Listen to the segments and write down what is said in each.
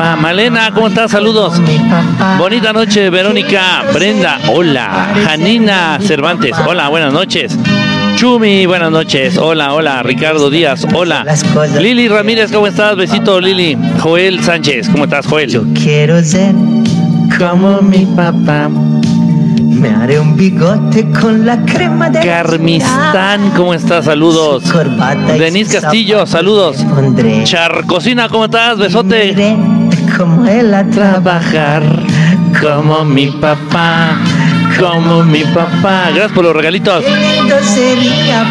papá. Malena, ¿cómo estás? Saludos. Bonita noche, Verónica. Brenda, hola. Janina Cervantes, hola, buenas noches. Chumi, buenas noches. Hola, hola. Ricardo Díaz, hola. Lili Ramírez, ¿cómo estás? Besito, Lili. Joel Sánchez, ¿cómo estás, Joel? Yo quiero ser como mi papá. Me haré un bigote con la crema de Carmistán, ¿cómo estás? Saludos. Denise Castillo, saludos. Charcocina, ¿cómo estás? Besote. Como él a Trabajar como mi papá, como mi papá. Gracias por los regalitos. Sería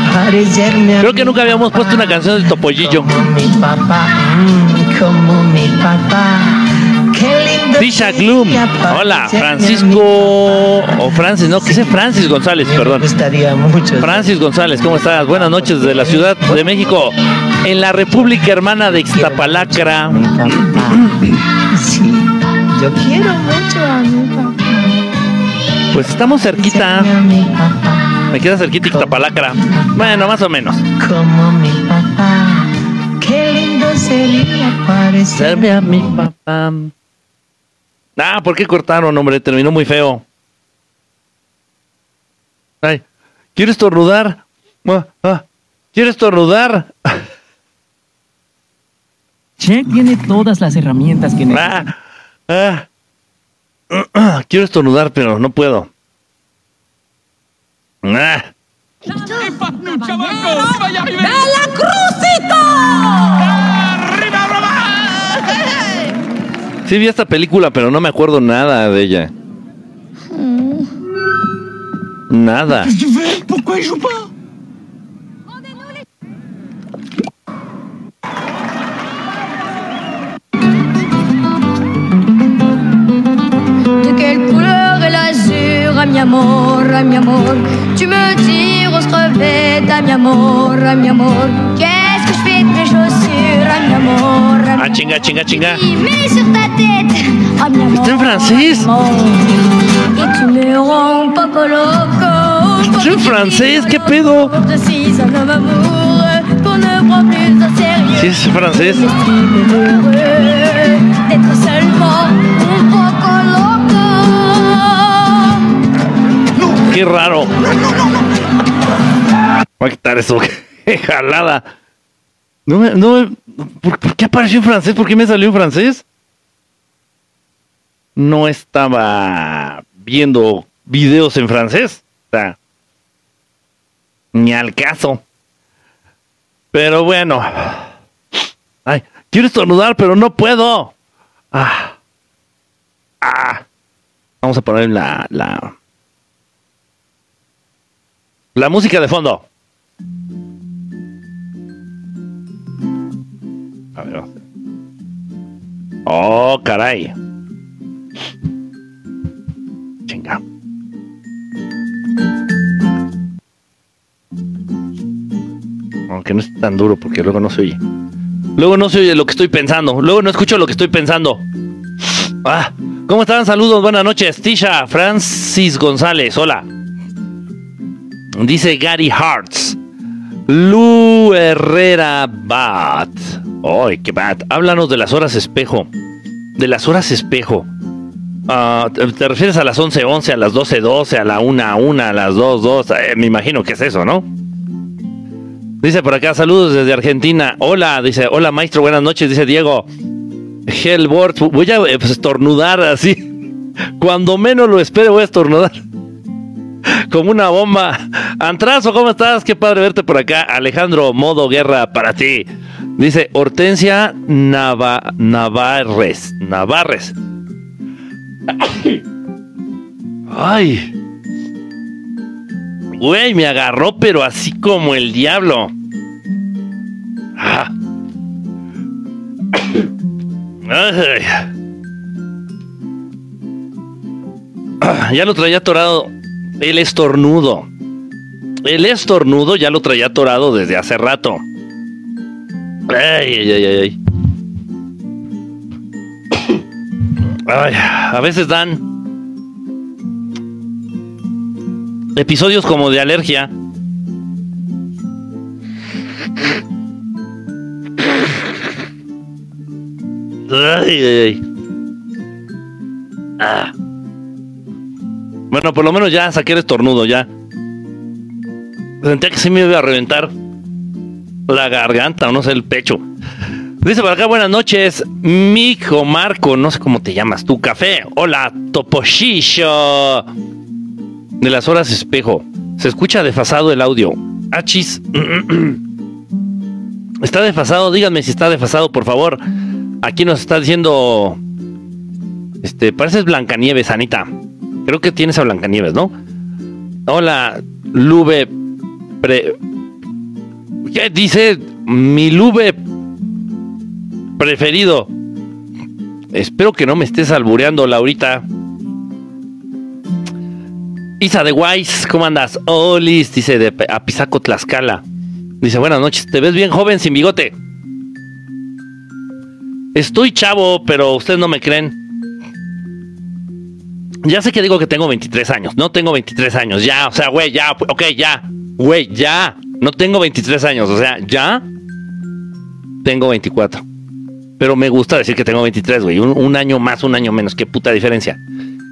Creo que nunca habíamos puesto una canción de Topollillo. Como mi papá, mm, como mi papá. Tisha Gloom. Hola, Francisco. O Francis, no, que sé Francis González, perdón. gustaría mucho. Francis González, ¿cómo estás? Buenas noches de la Ciudad de México. En la República Hermana de Ixtapalacra. Sí, yo quiero mucho a mi papá. Pues estamos cerquita. Me queda cerquita Ixtapalacra. Bueno, más o menos. Como mi papá. Qué lindo sería parecerme a mi papá. Ah, ¿por qué cortaron, hombre? Terminó muy feo. Ay, ¿quieres estornudar? Ah, ah, ¿Quieres estornudar? Check tiene todas las herramientas que necesita. Ah, ah. Quiero estornudar, pero no puedo. Ah, sí vi esta película, pero no me acuerdo nada de ella. Nada. De quelle couleur est l'azur, à mi amor, à mi amor Tu me dis rose crevette, à mi amor, à mi amor Ah, chinga, chinga, chinga. ¿Está en francés? ¿Está en francés? ¿Qué pedo? Sí, es francés. Qué raro. Voy a quitar eso. Qué jalada. No no ¿por, por qué apareció en francés? ¿Por qué me salió en francés? No estaba viendo videos en francés. O sea, ni al caso. Pero bueno. Ay, quiero estornudar, pero no puedo. Ah. Ah. Vamos a poner la, la música de fondo. Oh, caray. Chinga. Aunque no es tan duro porque luego no se oye. Luego no se oye lo que estoy pensando. Luego no escucho lo que estoy pensando. Ah, ¿cómo están? Saludos, buenas noches. Tisha Francis González, hola. Dice Gary Hartz. Lu Herrera Bat. ¡Ay, qué bat! Háblanos de las horas espejo. De las horas espejo. Ah, ¿te, refieres a las 11.11, a las 12.12, a la 1.1, a las 2.2? Eh, me imagino que es eso, ¿no? Dice por acá, saludos desde Argentina. Hola, dice, hola maestro, buenas noches, dice Diego. Hellbort, voy a estornudar así. Cuando menos lo espere, voy a estornudar. Como una bomba. Antrazo, ¿cómo estás? Qué padre verte por acá. Alejandro, modo guerra para ti. Dice Hortensia Nava- Navarres. Navarres. Ay. Güey, me agarró, pero así como el diablo. Ah, Ya lo traía atorado. El estornudo. El estornudo ya lo traía atorado desde hace rato. Ay, ay, ay, ay. Ay, a veces dan episodios como de alergia. Ay, ay, ay. Ah. Bueno, por lo menos ya saqué el estornudo, ya. Sentía que se me iba a reventar la garganta, o no sé, el pecho. Dice por acá, buenas noches, Mijo Marco, no sé cómo te llamas, tu café. Hola, Toposhillo. De las horas espejo. Se escucha desfasado el audio. Achis. Está desfasado, díganme si está desfasado, por favor. Aquí nos está diciendo. Este, pareces Blancanieves, Anita. Creo que tienes a Blancanieves, ¿no? Hola, Lube. Pre... ¿Qué dice? Mi Lube preferido. Espero que no me estés albureando, Laurita. Isa de Wise, ¿cómo andas? Olis, dice de Apizaco, Tlaxcala. Dice, buenas noches, te ves bien joven sin bigote. Estoy chavo, pero ustedes no me creen. Ya sé que digo que tengo 23 años. No tengo 23 años. Ya, o sea, güey, ya. Ok, ya. Güey, ya. No tengo 23 años. O sea, ya. Tengo 24. Pero me gusta decir que tengo 23, güey. Un, un, año más, un año menos. Qué puta diferencia.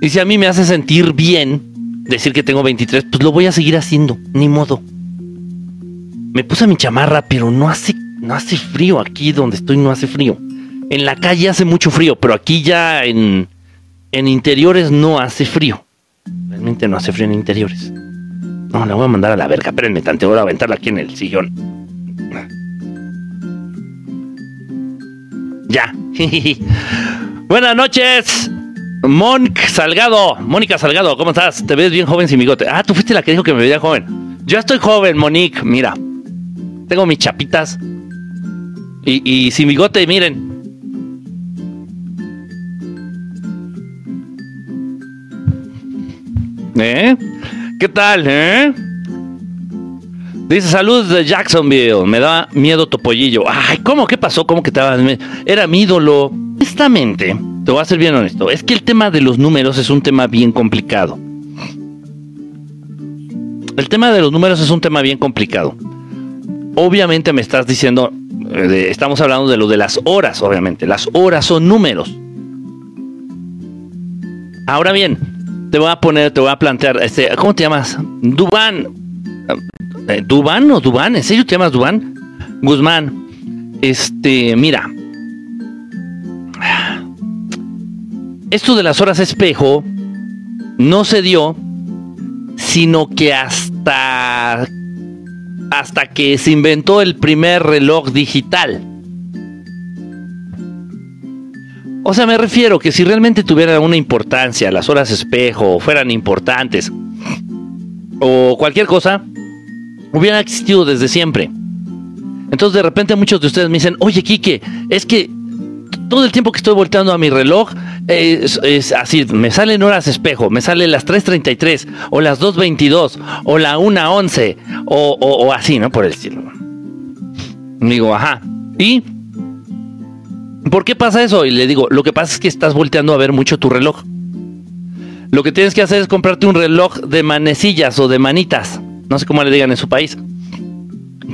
Y si a mí me hace sentir bien decir que tengo 23, pues lo voy a seguir haciendo. Ni modo. Me puse mi chamarra, pero no hace, no hace frío aquí donde estoy, no hace frío. En la calle hace mucho frío, pero aquí ya en, en interiores no hace frío. Realmente no hace frío en interiores. No, la voy a mandar a la verga. Espérenme tante, voy a aventarla aquí en el sillón. Ya. Buenas noches. Monk Salgado. Mónica Salgado, ¿cómo estás? Te ves bien joven sin bigote. Ah, tú fuiste la que dijo que me veía joven. Yo estoy joven, Monique. Mira. Tengo mis chapitas. Y, y sin bigote, miren. ¿Eh? ¿Qué tal, eh? Dice, saludos de Jacksonville. Me da miedo Topollillo. Ay, ¿cómo? ¿Qué pasó? ¿Cómo que te Era mi ídolo. Honestamente, te voy a ser bien honesto. Es que el tema de los números es un tema bien complicado. El tema de los números es un tema bien complicado. Obviamente me estás diciendo, eh, estamos hablando de lo de las horas, obviamente. Las horas son números. Ahora bien, te voy a poner, te voy a plantear, este, ¿cómo te llamas? Dubán. Eh, ¿Dubán o Dubán? ¿En serio te llamas Dubán? Guzmán. Este, mira. Esto de las horas espejo no se dio, sino que hasta hasta que se inventó el primer reloj digital. O sea, me refiero que si realmente tuvieran una importancia, las horas espejo fueran importantes, o cualquier cosa, hubieran existido desde siempre. Entonces de repente muchos de ustedes me dicen, oye Quique, es que todo el tiempo que estoy volteando a mi reloj es, así, me salen horas espejo, me salen las 3.33 o las 2.22 o la 1.11 o, o, o así, ¿no? Por el estilo. Digo, ajá. ¿Y por qué pasa eso? Y le digo, lo que pasa es que estás volteando a ver mucho tu reloj. Lo que tienes que hacer es comprarte un reloj de manecillas o de manitas. No sé cómo le digan en su país.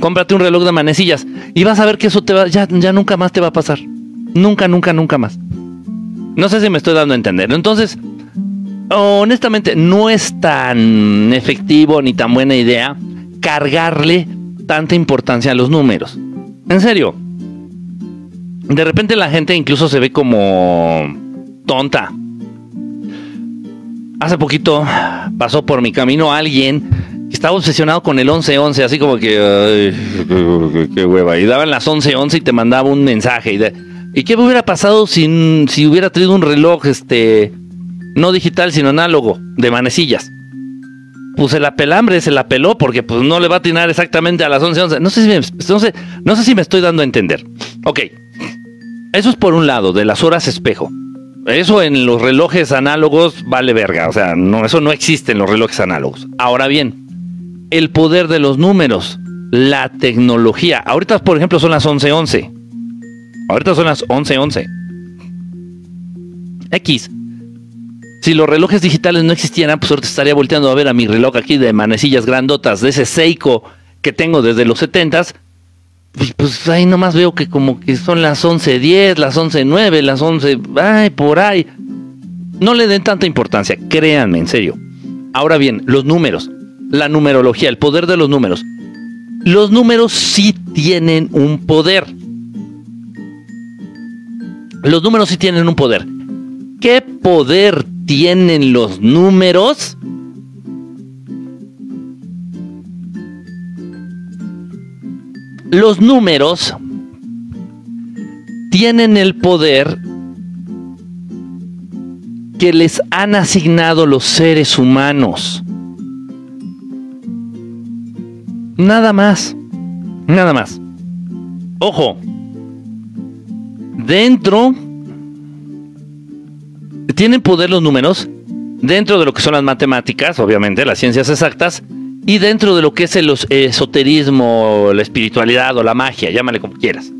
Cómprate un reloj de manecillas y vas a ver que eso te va, ya, ya nunca más te va a pasar. Nunca, nunca, nunca más. No sé si me estoy dando a entender. Entonces, honestamente, no es tan efectivo ni tan buena idea cargarle tanta importancia a los números. En serio. De repente la gente incluso se ve como tonta. Hace poquito pasó por mi camino alguien que estaba obsesionado con el 1111, así como que, qué hueva. Y daban las 1111 y te mandaba un mensaje. Y, de, ¿y qué hubiera pasado si, si hubiera traído un reloj, este, no digital, sino análogo, de manecillas? Pues el apelambre se la peló porque pues no le va a atinar exactamente a las 11.11. No sé si no sé, no sé si me estoy dando a entender. Ok. Eso es por un lado, de las horas espejo. Eso en los relojes análogos vale verga. O sea, no, eso no existe en los relojes análogos. Ahora bien, el poder de los números, la tecnología. Ahorita, por ejemplo, son las 11:11. Ahorita son las 11:11. X. Si los relojes digitales no existieran, pues ahorita estaría volteando a ver a mi reloj aquí de manecillas grandotas, de ese Seiko que tengo desde los 70s, y pues ahí nomás veo que como que son las 11.10, las 11.09, las 11, ay, por ahí. No le den tanta importancia, créanme, en serio. Ahora bien, los números, la numerología, el poder de los números. Los números sí tienen un poder. Los números sí tienen un poder. ¿Qué poder tienen los números? Los números tienen el poder que les han asignado los seres humanos. Nada más. Nada más. Ojo. Dentro... Tienen poder los números. Dentro de lo que son las matemáticas, obviamente, las ciencias exactas. Y dentro de lo que es el esoterismo, la espiritualidad o la magia, llámale como quieras.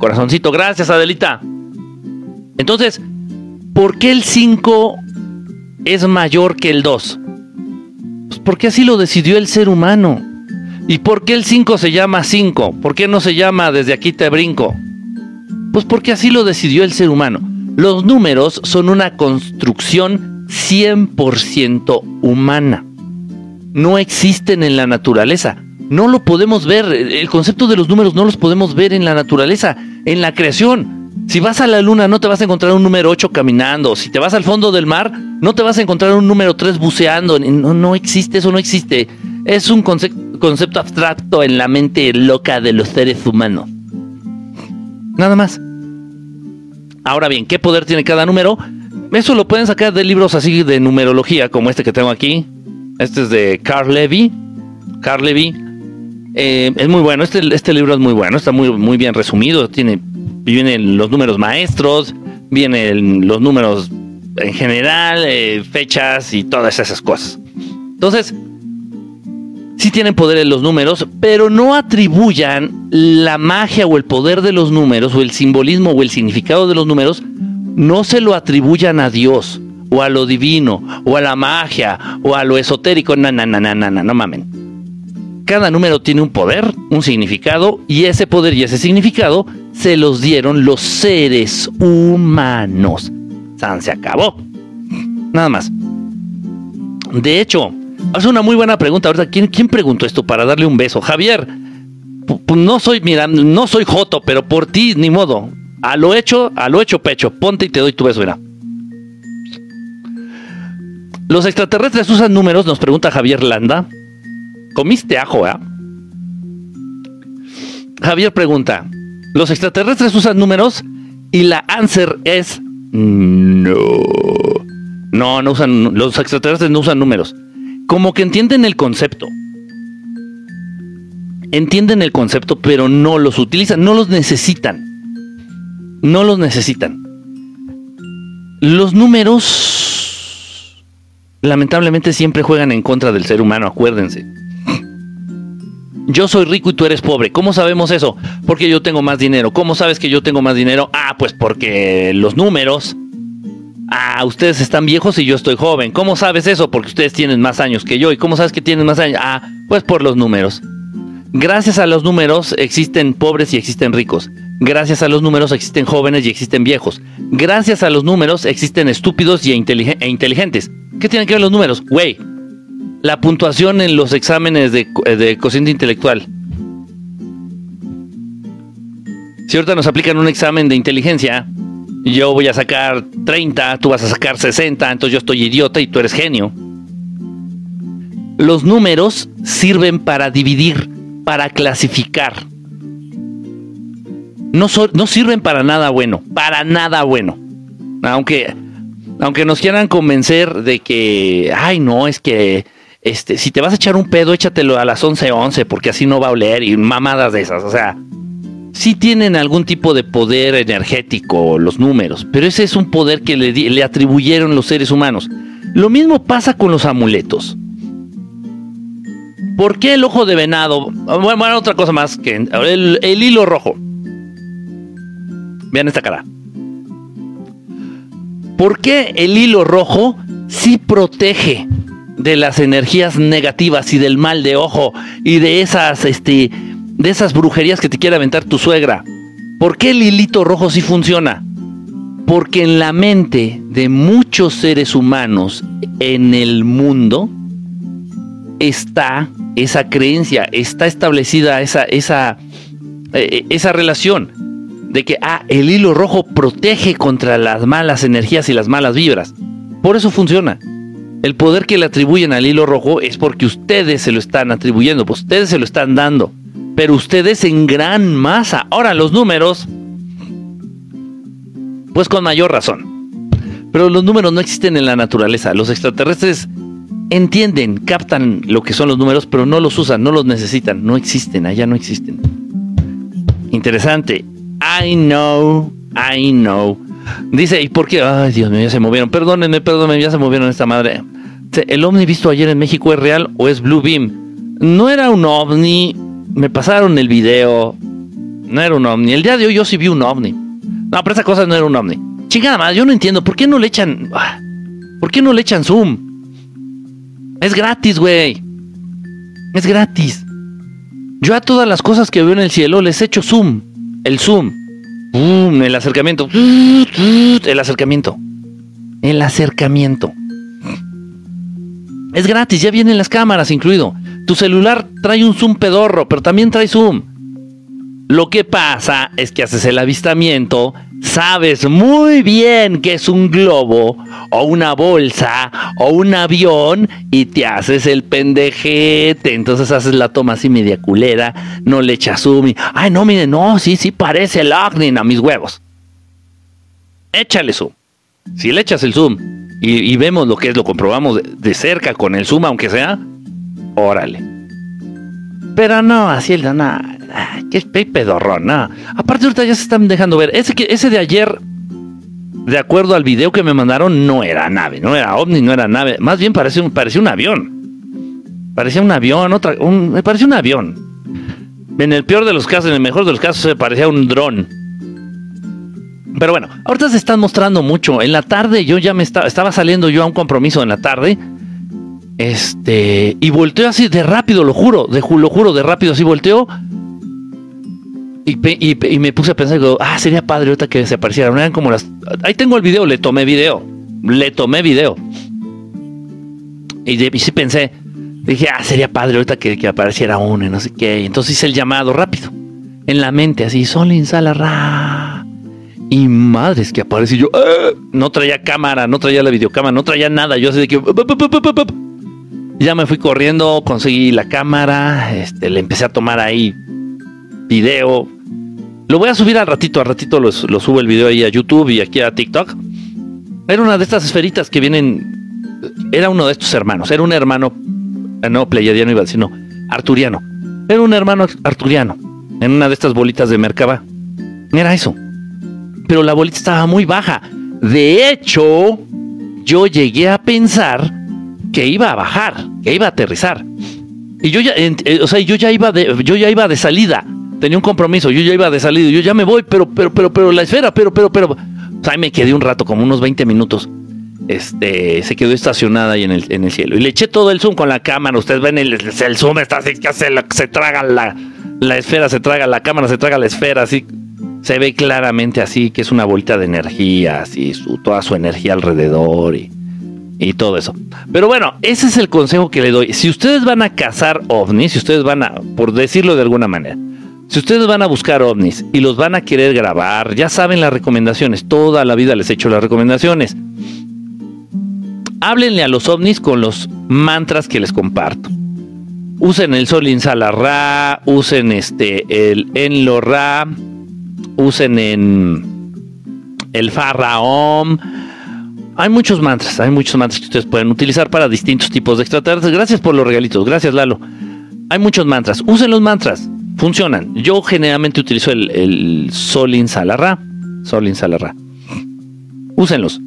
Corazoncito, gracias Adelita. Entonces, ¿por qué el 5 es mayor que el 2? Pues porque así lo decidió el ser humano. ¿Y por qué el 5 se llama 5? ¿Por qué no se llama desde aquí te brinco? Pues porque así lo decidió el ser humano. Los números son una construcción 100% humana. No existen en la naturaleza. No lo podemos ver. El concepto de los números no los podemos ver en la naturaleza, en la creación. Si vas a la luna no te vas a encontrar un número 8 caminando. Si te vas al fondo del mar no te vas a encontrar un número 3 buceando. No, no existe, eso no existe. Es un concepto abstracto en la mente loca de los seres humanos. Nada más. Ahora bien, ¿qué poder tiene cada número? Eso lo pueden sacar de libros así de numerología, como este que tengo aquí. Este es de Carl Levy. Carl Levy. Eh, es muy bueno. Este, este libro es muy bueno. Está muy, muy bien resumido. Tiene vienen los números maestros, vienen los números en general, eh, fechas y todas esas cosas. Entonces, sí tienen poder en los números, pero no atribuyan la magia o el poder de los números o el simbolismo o el significado de los números, no se lo atribuyan a Dios o a lo divino o a la magia o a lo esotérico. No, no, no, no, no, no, mamen. Cada número tiene un poder, un significado, y ese poder y ese significado se los dieron los seres humanos. San se acabó. Nada más. De hecho, hace una muy buena pregunta. Ahorita, ¿quién, ¿quién preguntó esto para darle un beso? Javier, no soy, mira, no soy Joto, pero por ti, ni modo. A lo hecho, a lo hecho pecho. Ponte y te doy tu beso, mira. Los extraterrestres usan números, nos pregunta Javier Landa. ¿Comiste ajo, eh? Javier pregunta, ¿los extraterrestres usan números? Y la answer es no. No, no usan, los extraterrestres no usan números. Como que entienden el concepto. Entienden el concepto, pero no los utilizan, no los necesitan. No los necesitan. Los números, lamentablemente, siempre juegan en contra del ser humano, acuérdense yo soy rico y tú eres pobre. ¿Cómo sabemos eso? Porque yo tengo más dinero. ¿Cómo sabes que yo tengo más dinero? Ah, pues porque los números. Ah, ustedes están viejos y yo estoy joven. ¿Cómo sabes eso? Porque ustedes tienen más años que yo. ¿Y cómo sabes que tienen más años? Ah, pues por los números. Gracias a los números existen pobres y existen ricos. Gracias a los números existen jóvenes y existen viejos. Gracias a los números existen estúpidos y e, inteligentes. ¿Qué tienen que ver los números? Güey, la puntuación en los exámenes de, de cociente intelectual. Si ahorita nos aplican un examen de inteligencia, yo voy a sacar 30, tú vas a sacar 60, entonces yo estoy idiota y tú eres genio. Los números sirven para dividir, para clasificar. No, no sirven para nada bueno, para nada bueno. Aunque, aunque nos quieran convencer de que, ay no, es que este, si te vas a echar un pedo, échatelo a las 11:11, 11, porque así no va a oler y mamadas de esas. O sea, sí tienen algún tipo de poder energético los números, pero ese es un poder que le, le atribuyeron los seres humanos. Lo mismo pasa con los amuletos. ¿Por qué el ojo de venado? Bueno, otra cosa más que el, el hilo rojo. Vean esta cara. ¿Por qué el hilo rojo sí protege de las energías negativas y del mal de ojo y de esas este de esas brujerías que te quiere aventar tu suegra. ¿Por qué el hilito rojo sí funciona? Porque en la mente de muchos seres humanos en el mundo está esa creencia, está establecida esa, esa, eh, esa relación de que ah, el hilo rojo protege contra las malas energías y las malas vibras. Por eso funciona. El poder que le atribuyen al hilo rojo es porque ustedes se lo están atribuyendo, pues ustedes se lo están dando. Pero ustedes en gran masa. Ahora los números, pues con mayor razón. Pero los números no existen en la naturaleza. Los extraterrestres entienden, captan lo que son los números, pero no los usan, no los necesitan, no existen, allá no existen. Interesante. I know, I know. Dice, ¿y por qué? Ay, Dios mío, ya se movieron. Perdónenme, perdónenme, ya se movieron esta madre. ¿El ovni visto ayer en México es real o es Blue Beam? No era un ovni, me pasaron el video. No era un ovni. El día de hoy yo sí vi un ovni. No, pero esa cosa no era un ovni. Chingada más, yo no entiendo. ¿Por qué no le echan... Ah, ¿Por qué no le echan zoom? Es gratis, güey. Es gratis. Yo a todas las cosas que veo en el cielo les echo zoom. El zoom. el acercamiento. El acercamiento. El acercamiento. Es gratis, ya vienen las cámaras incluido. Tu celular trae un zoom pedorro, pero también trae zoom. Lo que pasa es que haces el avistamiento, sabes muy bien que es un globo o una bolsa o un avión y te haces el pendejete. Entonces haces la toma así media culera, no le echas zoom y, ay no, mire, no, sí, sí parece el ovni a mis huevos. Échale zoom. Si le echas el zoom y, vemos lo que es, lo comprobamos de, cerca con el zoom, aunque sea, órale. Pero no, así el nada que es pedorrón, no. Aparte ahorita ya se están dejando ver. Ese, ese de ayer, de acuerdo al video que me mandaron, no era nave, no era ovni, no era nave. Más bien parecía un, un avión. Parecía un avión, otra, me parecía un avión. En el peor de los casos, en el mejor de los casos, se parecía un dron. Pero bueno, ahorita se están mostrando mucho. En la tarde yo ya me estaba, estaba saliendo yo a un compromiso en la tarde. Este, y volteo así de rápido, lo juro, de, lo juro, de rápido así volteo. Y, y, me puse a pensar, digo, ah, sería padre ahorita que se apareciera. Eran como las. Ahí tengo el video, le tomé video. Le tomé video. Y, y sí pensé, dije, ah, sería padre ahorita que, que apareciera uno y no sé qué. Y entonces hice el llamado rápido. En la mente, así, sol, insala, ra. Y madres que apareció yo, ¡ah! no traía cámara, no traía la videocámara, no traía nada. Yo así de que. Ya me fui corriendo, conseguí la cámara, este, le empecé a tomar ahí video. Lo voy a subir al ratito, al ratito lo, subo el video ahí a YouTube y aquí a TikTok. Era una de estas esferitas que vienen. Era uno de estos hermanos, era un hermano, no pleiadiano iba sino arturiano. Era un hermano arturiano, en una de estas bolitas de Merkaba. Era eso pero la bolita estaba muy baja. De hecho, yo llegué a pensar que iba a bajar, que iba a aterrizar. Y yo ya, eh, o sea, yo ya iba de, yo ya iba de salida. Tenía un compromiso, yo ya iba de salida, yo ya me voy, pero, pero, pero, pero la esfera, pero, pero, pero. O sea, ahí me quedé un rato, como unos 20 minutos. Este, se quedó estacionada ahí en el, en el cielo. Y le eché todo el zoom con la cámara. Ustedes ven el, zoom, está así, que se, se traga la, la esfera, se traga la cámara, se traga la esfera, así se ve claramente así que es una bolita de energía, así, su, toda su energía alrededor y, y todo eso. Pero bueno, ese es el consejo que le doy. Si ustedes van a cazar ovnis, si ustedes van a, por decirlo de alguna manera, si ustedes van a buscar ovnis y los van a querer grabar, ya saben las recomendaciones, toda la vida les he hecho las recomendaciones. Háblenle a los ovnis con los mantras que les comparto. Usen el sol insala ra, usen este el enlo ra, usen en el Farraom. Hay muchos mantras, hay muchos mantras que ustedes pueden utilizar para distintos tipos de extraterrestres. Gracias por los regalitos, gracias Lalo. Hay muchos mantras, usen los mantras, funcionan. Yo generalmente utilizo el, el Solin Salarra. Solin Salarra. Úsenlos.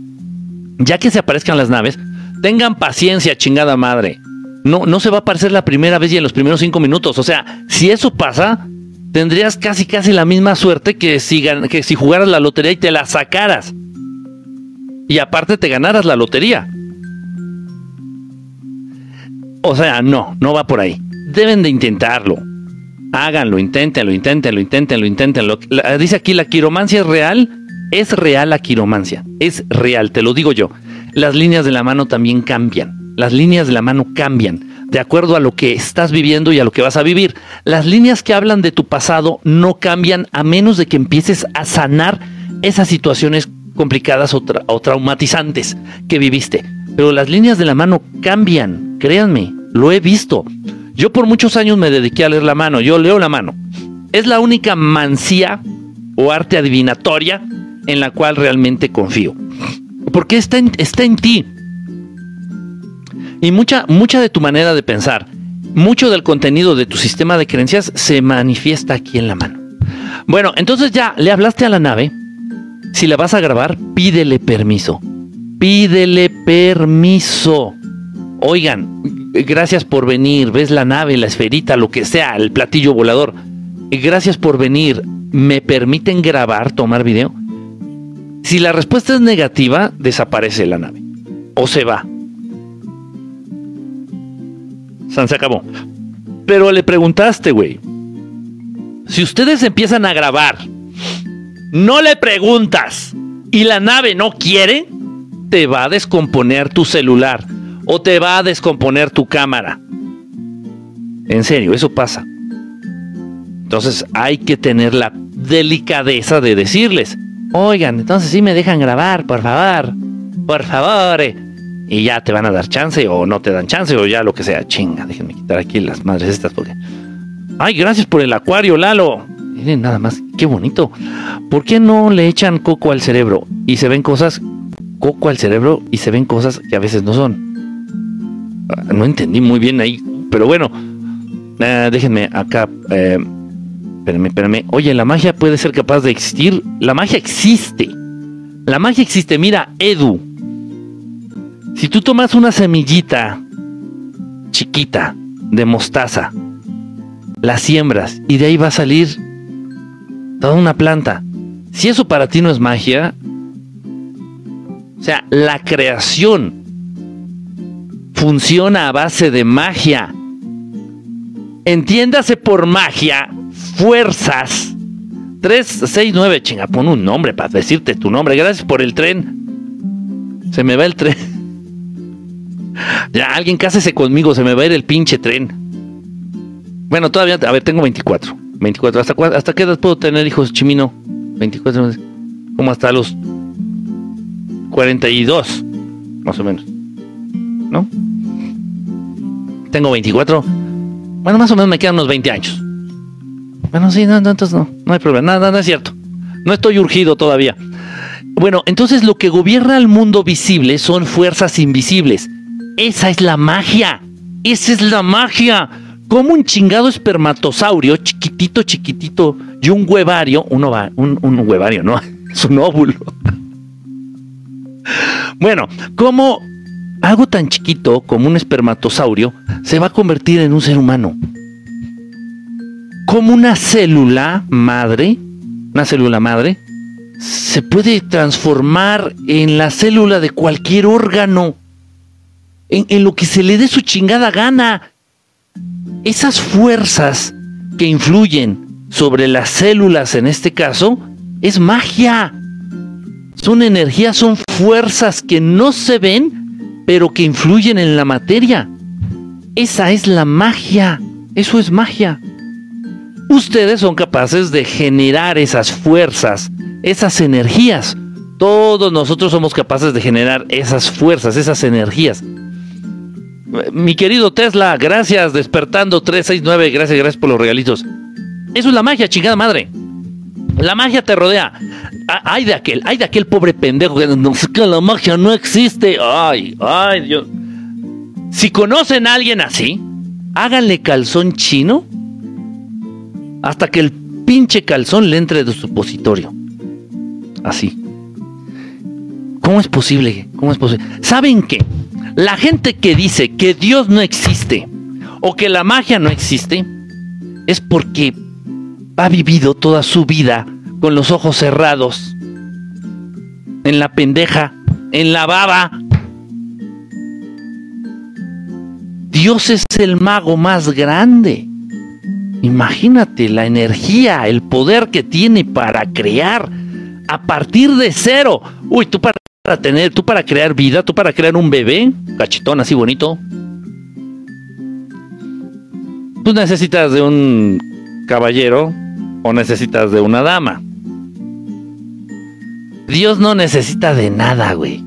Ya que se aparezcan las naves, tengan paciencia, chingada madre. No, no se va a aparecer la primera vez y en los primeros cinco minutos. O sea, si eso pasa, tendrías casi casi la misma suerte que si, que si jugaras la lotería y te la sacaras. Y aparte te ganaras la lotería. O sea, no, no va por ahí. Deben de intentarlo. Háganlo, inténtenlo, inténtenlo, inténtenlo, inténtenlo. La- dice aquí, la quiromancia es real. Es real la quiromancia. Es real, te lo digo yo. Las líneas de la mano también cambian. Las líneas de la mano cambian de acuerdo a lo que estás viviendo y a lo que vas a vivir. Las líneas que hablan de tu pasado no cambian a menos de que empieces a sanar esas situaciones complicadas o, tra- o traumatizantes que viviste. Pero las líneas de la mano cambian, créanme, lo he visto. Yo por muchos años me dediqué a leer la mano, yo leo la mano. Es la única mancía o arte adivinatoria en la cual realmente confío. Porque está en, está en ti. Y mucha, mucha de tu manera de pensar, mucho del contenido de tu sistema de creencias se manifiesta aquí en la mano. Bueno, entonces ya le hablaste a la nave. Si la vas a grabar, pídele permiso. Pídele permiso. Oigan, gracias por venir. Ves la nave, la esferita, lo que sea, el platillo volador. Gracias por venir. ¿Me permiten grabar, tomar video? Si la respuesta es negativa, desaparece la nave. O se va. San se acabó. Pero le preguntaste, güey. Si ustedes empiezan a grabar, no le preguntas y la nave no quiere, te va a descomponer tu celular o te va a descomponer tu cámara. En serio, eso pasa. Entonces hay que tener la delicadeza de decirles, oigan, entonces sí me dejan grabar, por favor, por favor. eh". Y ya te van a dar chance o no te dan chance o ya lo que sea. Chinga, déjenme quitar aquí las madres estas porque... Ay, gracias por el acuario, Lalo. Nada más, qué bonito. ¿Por qué no le echan coco al cerebro y se ven cosas, coco al cerebro y se ven cosas que a veces no son? Ah, No entendí muy bien ahí, pero bueno, eh, déjenme acá. Eh, espérenme, espérenme. Oye, la magia puede ser capaz de existir. La magia existe. La magia existe. Mira, Edu. Si tú tomas una semillita chiquita de mostaza, la siembras y de ahí va a salir toda una planta. Si eso para ti no es magia, o sea, la creación funciona a base de magia. Entiéndase por magia, fuerzas. 369, chinga, pon un nombre para decirte tu nombre. Gracias por el tren. Se me va el tren. Ya, alguien cásese conmigo, se me va a ir el pinche tren. Bueno, todavía, a ver, tengo 24. 24. ¿Hasta, ¿Hasta qué edad puedo tener hijos, Chimino? 24. Como hasta los 42, más o menos. ¿No? Tengo 24. Bueno, más o menos me quedan unos 20 años. Bueno, sí, no, no, entonces no, no hay problema. Nada, no es cierto. No estoy urgido todavía. Bueno, entonces lo que gobierna el mundo visible son fuerzas invisibles. Esa es la magia. Esa es la magia. Como un chingado espermatosaurio, chiquitito, chiquitito, y un huevario, un, un, huevario, no, es un óvulo. Bueno, como algo tan chiquito como un espermatosaurio se va a convertir en un ser humano. Como una célula madre, una célula madre, se puede transformar en la célula de cualquier órgano, en lo que se le dé su chingada gana. Esas fuerzas que influyen sobre las células en este caso es magia. Son energías, son fuerzas que no se ven, pero que influyen en la materia. Esa es la magia. Eso es magia. Ustedes son capaces de generar esas fuerzas, esas energías. Todos nosotros somos capaces de generar esas fuerzas, esas energías. Mi querido Tesla, gracias, despertando 369, gracias, gracias por los regalitos. Eso es la magia, chingada madre. La magia te rodea. Ah, Ay de aquel, ay de aquel pobre pendejo que no sé que la magia no existe. Ay, ay, Dios. Si conocen a alguien así, háganle calzón chino hasta que el pinche calzón le entre de supositorio. Así. ¿Cómo es posible? ¿Cómo es posible? ¿Saben qué? La gente que dice que Dios no existe o que la magia no existe es porque ha vivido toda su vida con los ojos cerrados, en la pendeja, en la baba. Dios es el mago más grande. Imagínate la energía, el poder que tiene para crear a partir de cero. Uy, tú para tener, tú para crear vida, tú para crear un bebé, cachetón así bonito. Tú necesitas de un caballero o necesitas de una dama. Dios no necesita de nada, güey.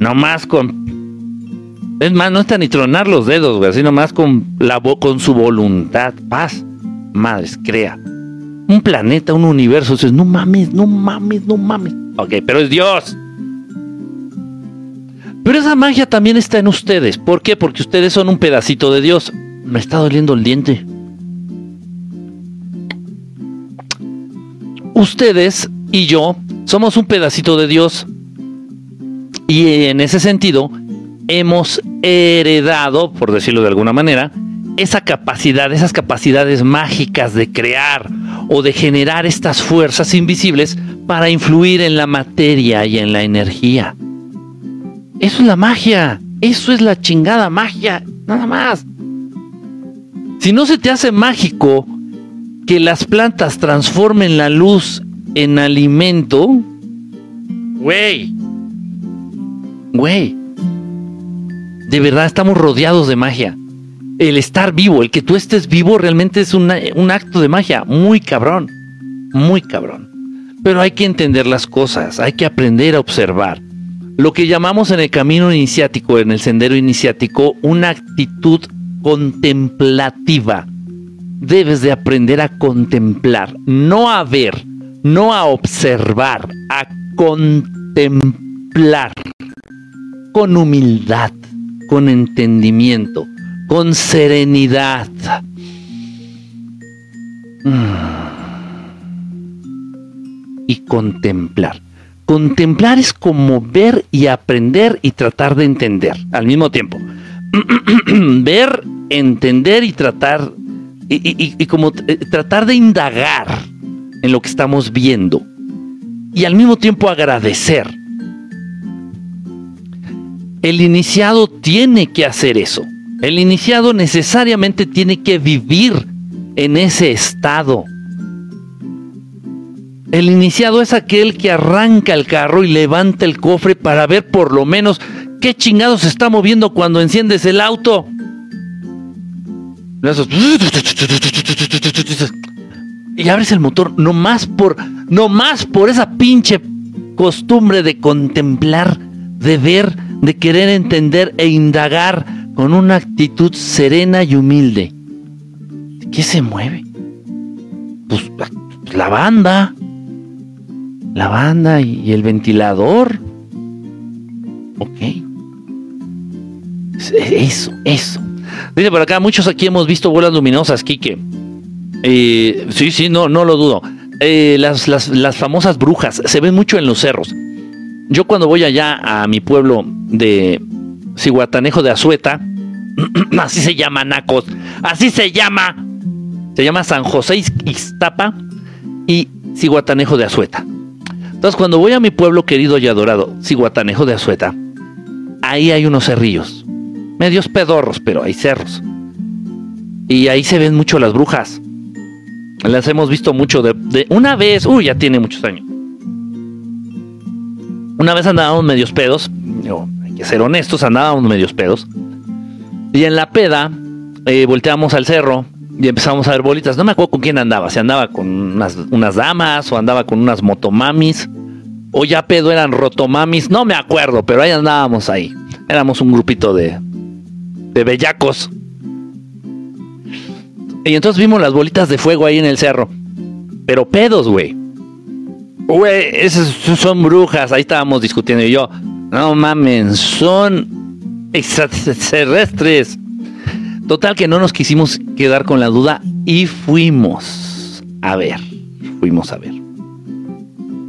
Nomás con. Es más, no está ni tronar los dedos, güey. Así nomás con, la, con su voluntad. Paz madres, crea un planeta, un universo. Dices, no mames, no mames, no mames. Ok, pero es Dios. Pero esa magia también está en ustedes. ¿Por qué? Porque ustedes son un pedacito de Dios. Me está doliendo el diente. Ustedes y yo somos un pedacito de Dios. Y en ese sentido, hemos heredado, por decirlo de alguna manera, esa capacidad, esas capacidades mágicas de crear o de generar estas fuerzas invisibles para influir en la materia y en la energía. Eso es la magia, eso es la chingada magia, nada más. Si no se te hace mágico que las plantas transformen la luz en alimento, güey, güey, de verdad estamos rodeados de magia el estar vivo, el que tú estés vivo realmente es un acto de magia, muy cabrón, muy cabrón. Pero hay que entender las cosas, hay que aprender a observar. Lo que llamamos en el camino iniciático, en el sendero iniciático, una actitud contemplativa. Debes de aprender a contemplar, no a ver, no a observar, a contemplar con humildad, con entendimiento con serenidad. Mm. Y contemplar. Contemplar es como ver y aprender y tratar de entender al mismo tiempo. ver, entender y tratar y, como eh, tratar de indagar en lo que estamos viendo y al mismo tiempo agradecer. El iniciado tiene que hacer eso. El iniciado necesariamente tiene que vivir en ese estado. El iniciado es aquel que arranca el carro y levanta el cofre para ver por lo menos qué chingados se está moviendo cuando enciendes el auto. Y abres el motor no más por no más por esa pinche costumbre de contemplar, de ver, de querer entender e indagar con una actitud serena y humilde. ¿Qué se mueve? Pues la banda. La banda y, el ventilador. Ok. Eso, eso. Dice por acá, muchos aquí hemos visto bolas luminosas, Quique. Eh, sí, sí, no, no lo dudo. Eh, las, las famosas brujas se ven mucho en los cerros. Yo cuando voy allá a mi pueblo de, Ciguatanejo de Azueta. así se llama, Nacos. Así se llama. Se llama San José Ixtapa y Ciguatanejo de Azueta. Entonces, cuando voy a mi pueblo querido y adorado, Ciguatanejo de Azueta, ahí hay unos cerrillos. Medios pedorros, pero hay cerros. Y ahí se ven mucho las brujas. Las hemos visto mucho de, una vez, uy, ya tiene muchos años. Una vez andábamos medios pedos, que ser honestos, andábamos medios pedos. Y en la peda, eh, volteamos al cerro y empezamos a ver bolitas. No me acuerdo con quién andaba, si andaba con unas, damas o andaba con unas motomamis. O ya pedo eran rotomamis, no me acuerdo, pero ahí andábamos ahí. Éramos un grupito de, de bellacos. Y entonces vimos las bolitas de fuego ahí en el cerro. Pero pedos, güey. Güey, esas son brujas. Ahí estábamos discutiendo y yo. No mamen, son extraterrestres. Total que no nos quisimos quedar con la duda y fuimos a ver. Fuimos a ver.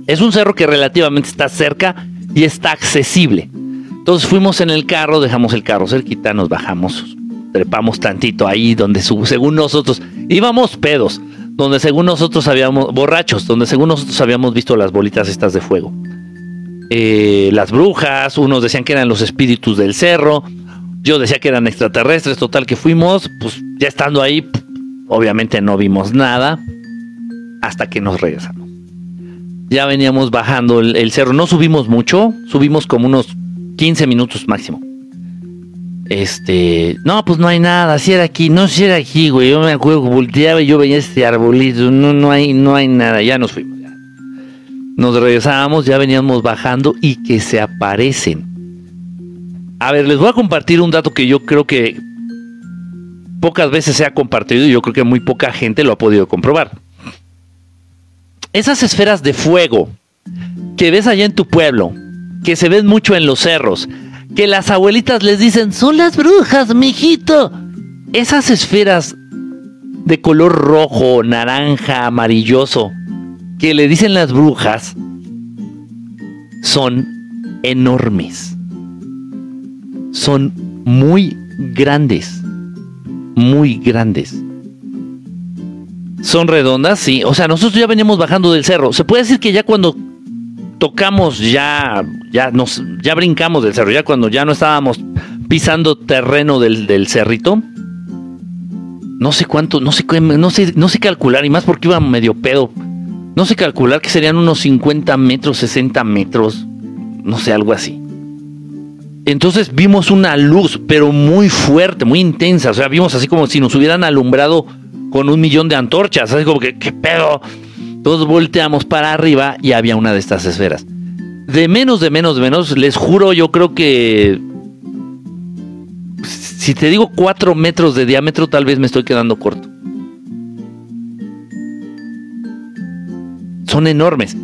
Es un cerro que relativamente está cerca y está accesible. Entonces fuimos en el carro, dejamos el carro cerquita, nos bajamos, trepamos tantito ahí donde según nosotros íbamos pedos, donde según nosotros habíamos borrachos, donde según nosotros habíamos visto las bolitas estas de fuego. Eh, las brujas, unos decían que eran los espíritus del cerro, yo decía que eran extraterrestres, total que fuimos, pues ya estando ahí, obviamente no vimos nada hasta que nos regresamos. Ya veníamos bajando el, cerro, no subimos mucho, subimos como unos 15 minutos máximo. Este, no, pues no hay nada, si era aquí, no, si era aquí, güey. Yo me acuerdo volteaba y yo veía este arbolito, no, no hay, no hay nada, ya nos fuimos. Nos regresábamos, ya veníamos bajando y que se aparecen. A ver, les voy a compartir un dato que yo creo que pocas veces se ha compartido y yo creo que muy poca gente lo ha podido comprobar. Esas esferas de fuego que ves allá en tu pueblo, que se ven mucho en los cerros, que las abuelitas les dicen, son las brujas, mijito. Esas esferas de color rojo, naranja, amarilloso, que le dicen las brujas, son enormes. Son muy grandes. Muy grandes. Son redondas, sí. O sea, nosotros ya veníamos bajando del cerro. Se puede decir que ya cuando tocamos ya, ya nos, ya brincamos del cerro, ya cuando ya no estábamos pisando terreno del, del cerrito. No sé cuánto, no sé, no sé, no sé calcular, y más porque iba medio pedo. No sé calcular que serían unos 50 metros, 60 metros, no sé, algo así. Entonces vimos una luz, pero muy fuerte, muy intensa. O sea, vimos así como si nos hubieran alumbrado con un millón de antorchas. Así como que, ¿qué pedo? Todos volteamos para arriba y había una de estas esferas. De menos, de menos, de menos, les juro, yo creo que. Si te digo 4 metros de diámetro, tal vez me estoy quedando corto. Son enormes.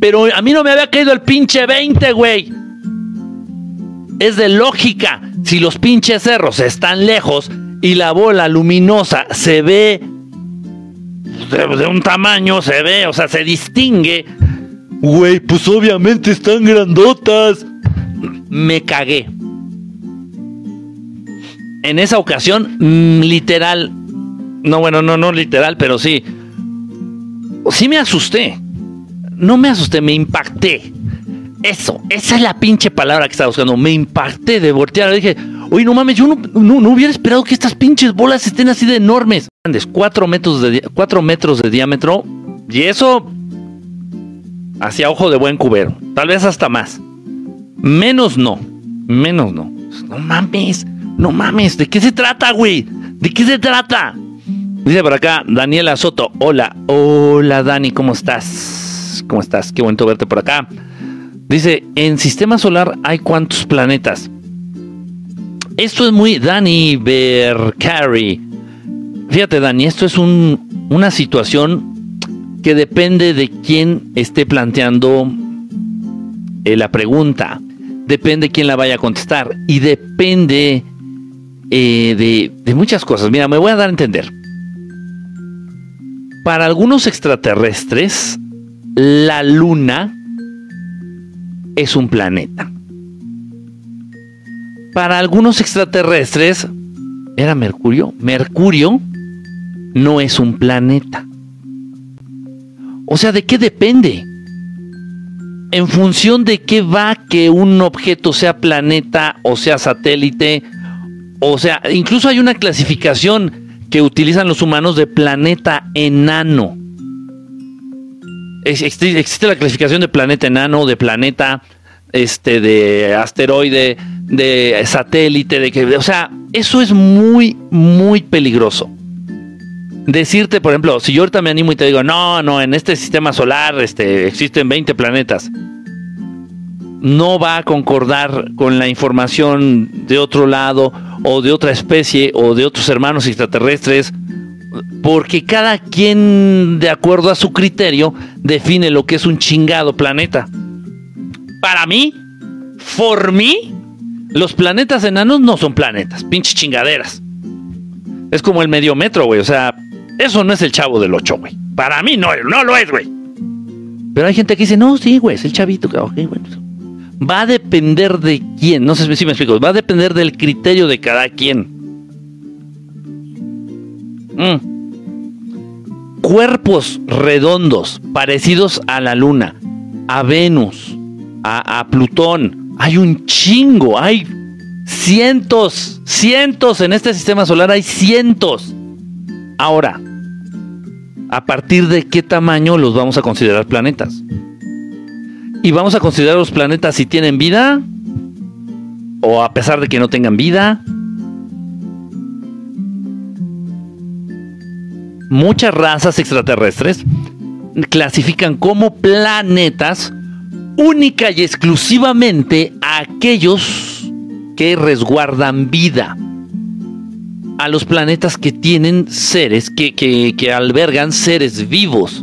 Pero a mí no me había caído el pinche 20, güey. Es de lógica. Si los pinches cerros están lejos y la bola luminosa se ve de, un tamaño, se ve, o sea, se distingue. Güey, pues obviamente están grandotas. Me cagué. En esa ocasión, mm, literal. No, bueno, no, no literal, pero sí. Sí me asusté. No me asusté, me impacté. Eso, esa es la pinche palabra que estaba buscando. Me impacté de voltear. Dije, oye, no mames, yo no, no, hubiera esperado que estas pinches bolas estén así de enormes. Grandes, 4 metros de, di- cuatro metros de diámetro. Y eso, hacia ojo de buen cubero. Tal vez hasta más. Menos no. Menos no. No mames. No mames. ¿De qué se trata, güey? ¿De qué se trata? Dice por acá Daniela Soto. Hola. Hola, Dani. ¿Cómo estás? ¿Cómo estás? Qué bonito verte por acá. Dice, en sistema solar hay cuántos planetas. Esto es muy Dani Bercari. Fíjate, Dani, esto es un- una situación que depende de quién esté planteando eh, la pregunta. Depende quién la vaya a contestar. Y depende eh, de, de muchas cosas. Mira, me voy a dar a entender. Para algunos extraterrestres, la luna es un planeta. Para algunos extraterrestres, era Mercurio. Mercurio no es un planeta. O sea, ¿de qué depende? En función de qué va que un objeto sea planeta o sea satélite, o sea, incluso hay una clasificación que utilizan los humanos de planeta enano. Existe la clasificación de planeta enano, de planeta, este, de asteroide, de satélite, de que, o sea, eso es muy, muy peligroso. Decirte, por ejemplo, si yo ahorita me animo y te digo, no, no, en este sistema solar, este, existen 20 planetas, no va a concordar con la información de otro lado o de otra especie o de otros hermanos extraterrestres, porque cada quien, de acuerdo a su criterio, define lo que es un chingado planeta. Para mí, for mí, los planetas enanos no son planetas, pinches chingaderas. Es como el medio metro, güey. O sea, eso no es el chavo del 8, güey. Para mí no, no lo es, güey. Pero hay gente que dice, no, sí, güey, es el chavito. que- ok, bueno. Va a depender de quién. No sé si me explico. Va a depender del criterio de cada quien. Mm. Cuerpos redondos, parecidos a la luna, a Venus, a, a Plutón. Hay un chingo, hay cientos, cientos en este sistema solar, hay cientos. Ahora, ¿a partir de qué tamaño los vamos a considerar planetas? ¿Y vamos a considerar los planetas si tienen vida? ¿O a pesar de que no tengan vida? Muchas razas extraterrestres clasifican como planetas única y exclusivamente a aquellos que resguardan vida. A los planetas que tienen seres, que, que, albergan seres vivos.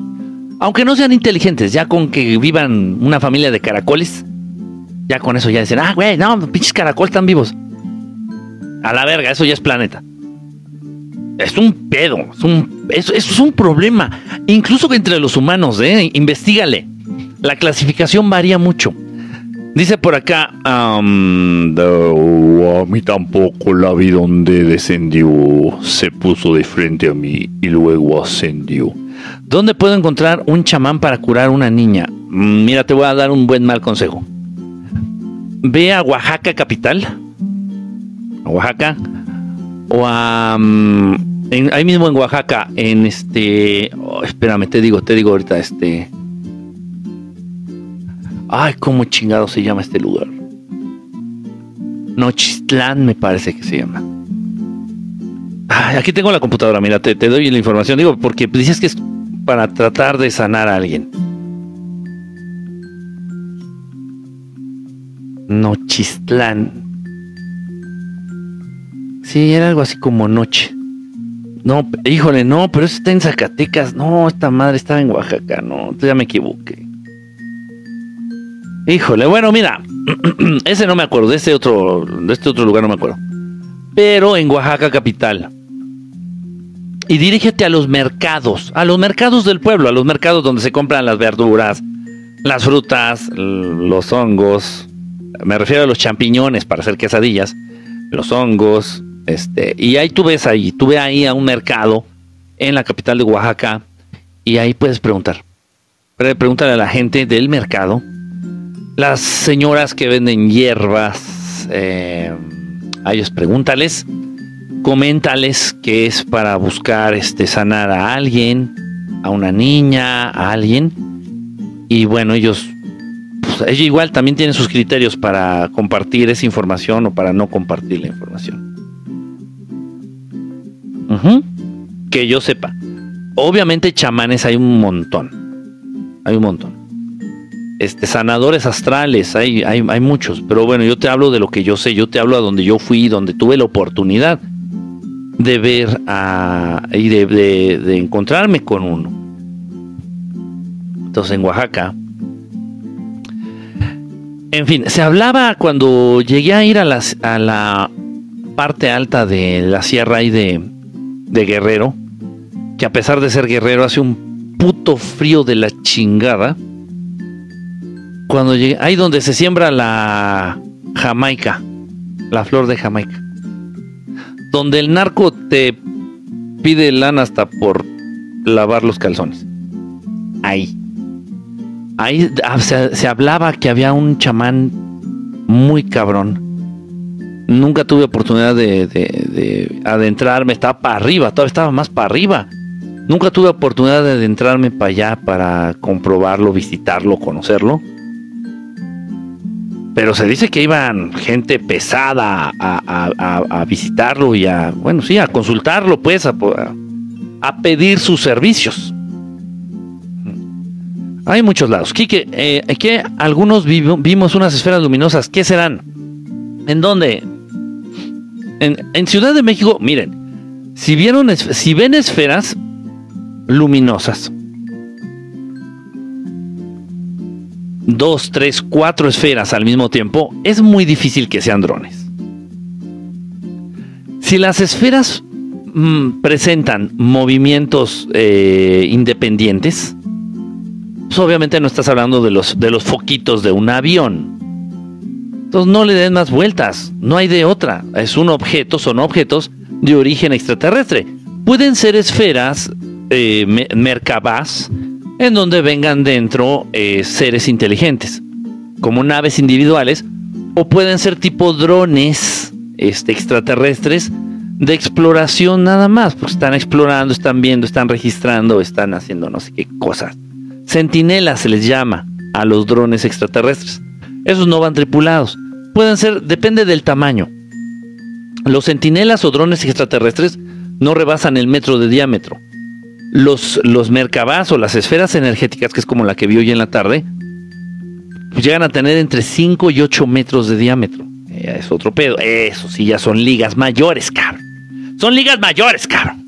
Aunque no sean inteligentes, ya con que vivan una familia de caracoles, ya con eso ya dicen, ah, güey, no, pinches caracoles están vivos. A la verga, eso ya es planeta. Es un pedo, es un, eso, es un problema. Incluso entre los humanos, ¿eh? Investígale. La clasificación varía mucho. Dice por acá, a mí tampoco la vi donde descendió, se puso de frente a mí y luego ascendió. ¿Dónde puedo encontrar un chamán para curar una niña? Mm, mira, te voy a dar un buen mal consejo. Ve a Oaxaca capital, a Oaxaca, o a... ahí mismo en Oaxaca, en este... Oh, espérame, te digo, te digo ahorita, este... Ay, cómo chingado se llama este lugar. Nochistlán me parece que se llama. Ay, aquí tengo la computadora, mira, te, te, doy la información. Digo, porque dices que es para tratar de sanar a alguien. Nochistlán. Sí, era algo así como noche. No, híjole, no, pero eso está en Zacatecas. No, esta madre estaba en Oaxaca. No, ya me equivoqué. Híjole, bueno, mira, ese no me acuerdo, de este otro, de este otro lugar no me acuerdo. Pero en Oaxaca capital. Y dirígete a los mercados, a los mercados del pueblo, a los mercados donde se compran las verduras, las frutas, los hongos. Me refiero a los champiñones para hacer quesadillas, los hongos, este, y ahí tú ves ahí, tú ves ahí a un mercado en la capital de Oaxaca y ahí puedes preguntar. Pregúntale a la gente del mercado las señoras que venden hierbas, eh, a ellos pregúntales, coméntales que es para buscar este, sanar a alguien, a una niña, a alguien. Y bueno, ellos, pues, ellos igual también tienen sus criterios para compartir esa información o para no compartir la información. Que yo sepa. Obviamente chamanes hay un montón. Hay un montón este, sanadores astrales, hay, hay, hay, muchos, pero bueno, yo te hablo de lo que yo sé, yo te hablo a donde yo fui, donde tuve la oportunidad de ver a, y de, de, encontrarme con uno. Entonces en Oaxaca, en fin, se hablaba cuando llegué a ir a, a la parte alta de la sierra y de, de Guerrero, que a pesar de ser Guerrero hace un puto frío de la chingada cuando llegué, ahí donde se siembra la Jamaica, la flor de Jamaica, donde el narco te pide lana hasta por lavar los calzones. Ahí. Ahí ah, se, hablaba que había un chamán muy cabrón. Nunca tuve oportunidad de, de adentrarme, estaba para arriba, todavía estaba más para arriba. Nunca tuve oportunidad de adentrarme para allá para comprobarlo, visitarlo, conocerlo pero se dice que iban gente pesada a, visitarlo y a, bueno, sí, a consultarlo, pues, a, pedir sus servicios. Hay muchos lados. Quique, eh, que algunos vimos unas esferas luminosas. ¿Qué serán? ¿En dónde? En, Ciudad de México, miren, si vieron, si ven esferas luminosas, dos, tres, cuatro esferas al mismo tiempo, es muy difícil que sean drones. Si las esferas mm, presentan movimientos eh, independientes, pues obviamente no estás hablando de los, de los foquitos de un avión. Entonces no le den más vueltas, no hay de otra. Es un objeto, son objetos de origen extraterrestre. Pueden ser esferas eh, en donde vengan dentro eh, seres inteligentes, como naves individuales, o pueden ser tipo drones este, extraterrestres de exploración nada más, porque están explorando, están viendo, están registrando, están haciendo no sé qué cosas. Centinelas se les llama a los drones extraterrestres. Esos no van tripulados. Pueden ser, depende del tamaño. Los centinelas o drones extraterrestres no rebasan el metro de diámetro. Los, los merkabás o las esferas energéticas, que es como la que vi hoy en la tarde, pues llegan a tener entre 5 y 8 metros de diámetro. Eh, es otro pedo. Eso sí, ya son ligas mayores, cabrón. Son ligas mayores, cabrón.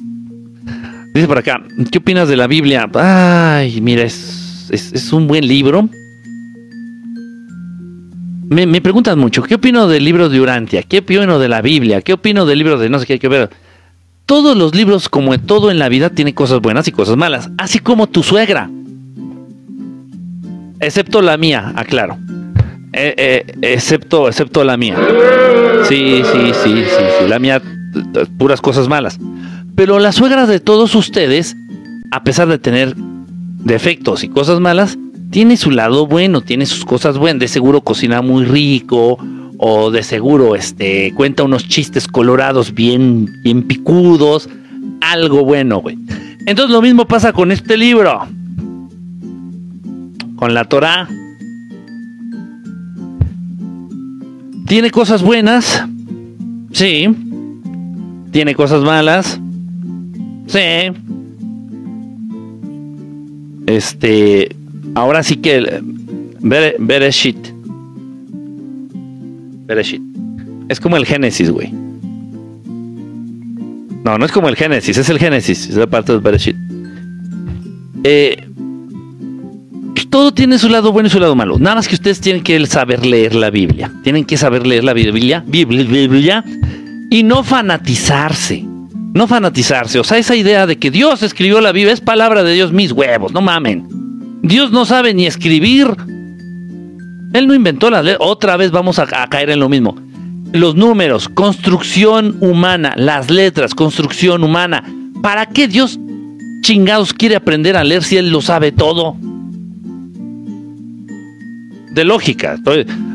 Dice por acá, ¿qué opinas de la Biblia? Ay, mira, es, es, un buen libro. Me, preguntan mucho, ¿qué opino del libro de Urantia? ¿Qué opino de la Biblia? ¿Qué opino del libro de no sé qué hay que ver? Todos los libros, como todo en la vida, tienen cosas buenas y cosas malas, así como tu suegra. Excepto la mía, aclaro. Eh, eh, excepto, excepto la mía. Sí, sí, sí, sí. La mía, puras cosas malas. Pero las suegras de todos ustedes, a pesar de tener defectos y cosas malas, tiene su lado bueno, tiene sus cosas buenas. De seguro cocina muy rico, o de seguro este, cuenta unos chistes colorados bien, bien picudos. Algo bueno, güey. Entonces lo mismo pasa con este libro. Con la Torah. Tiene cosas buenas. Sí. Tiene cosas malas. Sí. Este. Ahora sí que. Bereshit. Bereshit. Es como el Génesis, güey. No, no es como el Génesis, es el Génesis. Es la parte del Bereshit. Eh, todo tiene su lado bueno y su lado malo. Nada más que ustedes tienen que saber leer la Biblia. Tienen que saber leer la Biblia, Biblia, Biblia y no fanatizarse. No fanatizarse. O sea, esa idea de que Dios escribió la Biblia es palabra de Dios, mis huevos, no mamen. Dios no sabe ni escribir. Él no inventó la ley. Otra vez vamos a, a caer en lo mismo. Los números, construcción humana, las letras, construcción humana. ¿Para qué Dios chingados quiere aprender a leer si Él lo sabe todo? de lógica.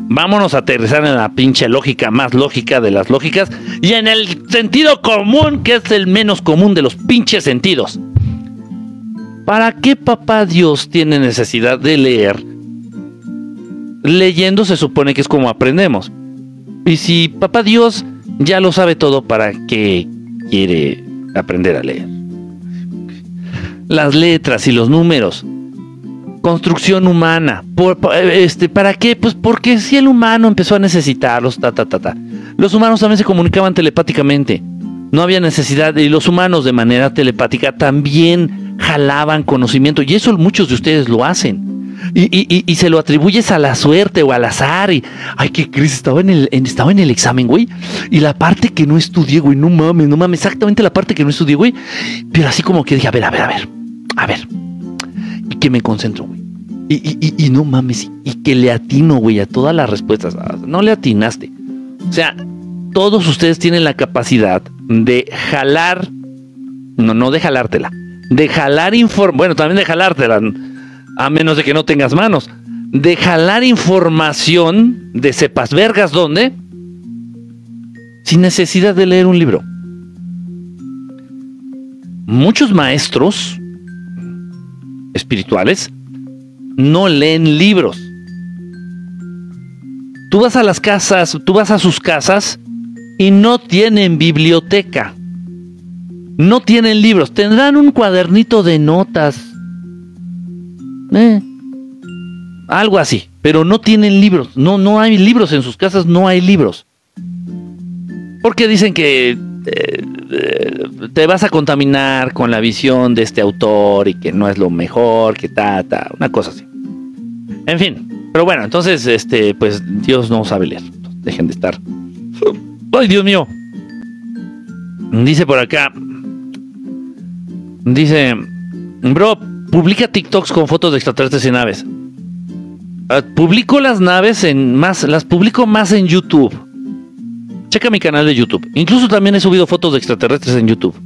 vámonos a aterrizar en la pinche lógica más lógica de las lógicas y en el sentido común, que es el menos común de los pinches sentidos. ¿Para qué papá Dios tiene necesidad de leer? Leyendo se supone que es como aprendemos. Y si papá Dios ya lo sabe todo, ¿para qué quiere aprender a leer? Las letras y los números construcción humana. este, ¿Para qué? Pues porque si el humano empezó a necesitarlos, ta, ta, ta, ta. Los humanos también se comunicaban telepáticamente. No había necesidad, y los humanos de manera telepática también jalaban conocimiento, y eso muchos de ustedes lo hacen. Y, se lo atribuyes a la suerte o al azar. Y, ay, qué crisis, estaba en el, estaba en el examen, güey. Y la parte que no estudié, güey, no mames, no mames, exactamente la parte que no estudié, güey. Pero así como que dije, a ver, a ver, a ver, a ver. Y que me concentro, güey. Y, no mames, y que le atino, güey, a todas las respuestas. Ah, no le atinaste. O sea, todos ustedes tienen la capacidad de jalar, no, no de jalártela, de jalar información, bueno, también de jalártela, a menos de que no tengas manos, de jalar información de sepas vergas dónde, sin necesidad de leer un libro. Muchos maestros espirituales no leen libros. Tú vas a las casas, tú vas a sus casas y no tienen biblioteca. No tienen libros. Tendrán un cuadernito de notas. Eh, algo así. Pero no tienen libros. No, no hay libros en sus casas, no hay libros. Porque dicen que eh, eh, te vas a contaminar con la visión de este autor y que no es lo mejor, que ta, ta, una cosa así. En fin, pero bueno, entonces, este, pues Dios no sabe leer. Dejen de estar. ¡Ay, Dios mío! Dice por acá. Dice, bro, publica TikToks con fotos de extraterrestres y naves. Ah, publico las naves en más, las publico más en YouTube. Checa mi canal de YouTube. Incluso también he subido fotos de extraterrestres en YouTube.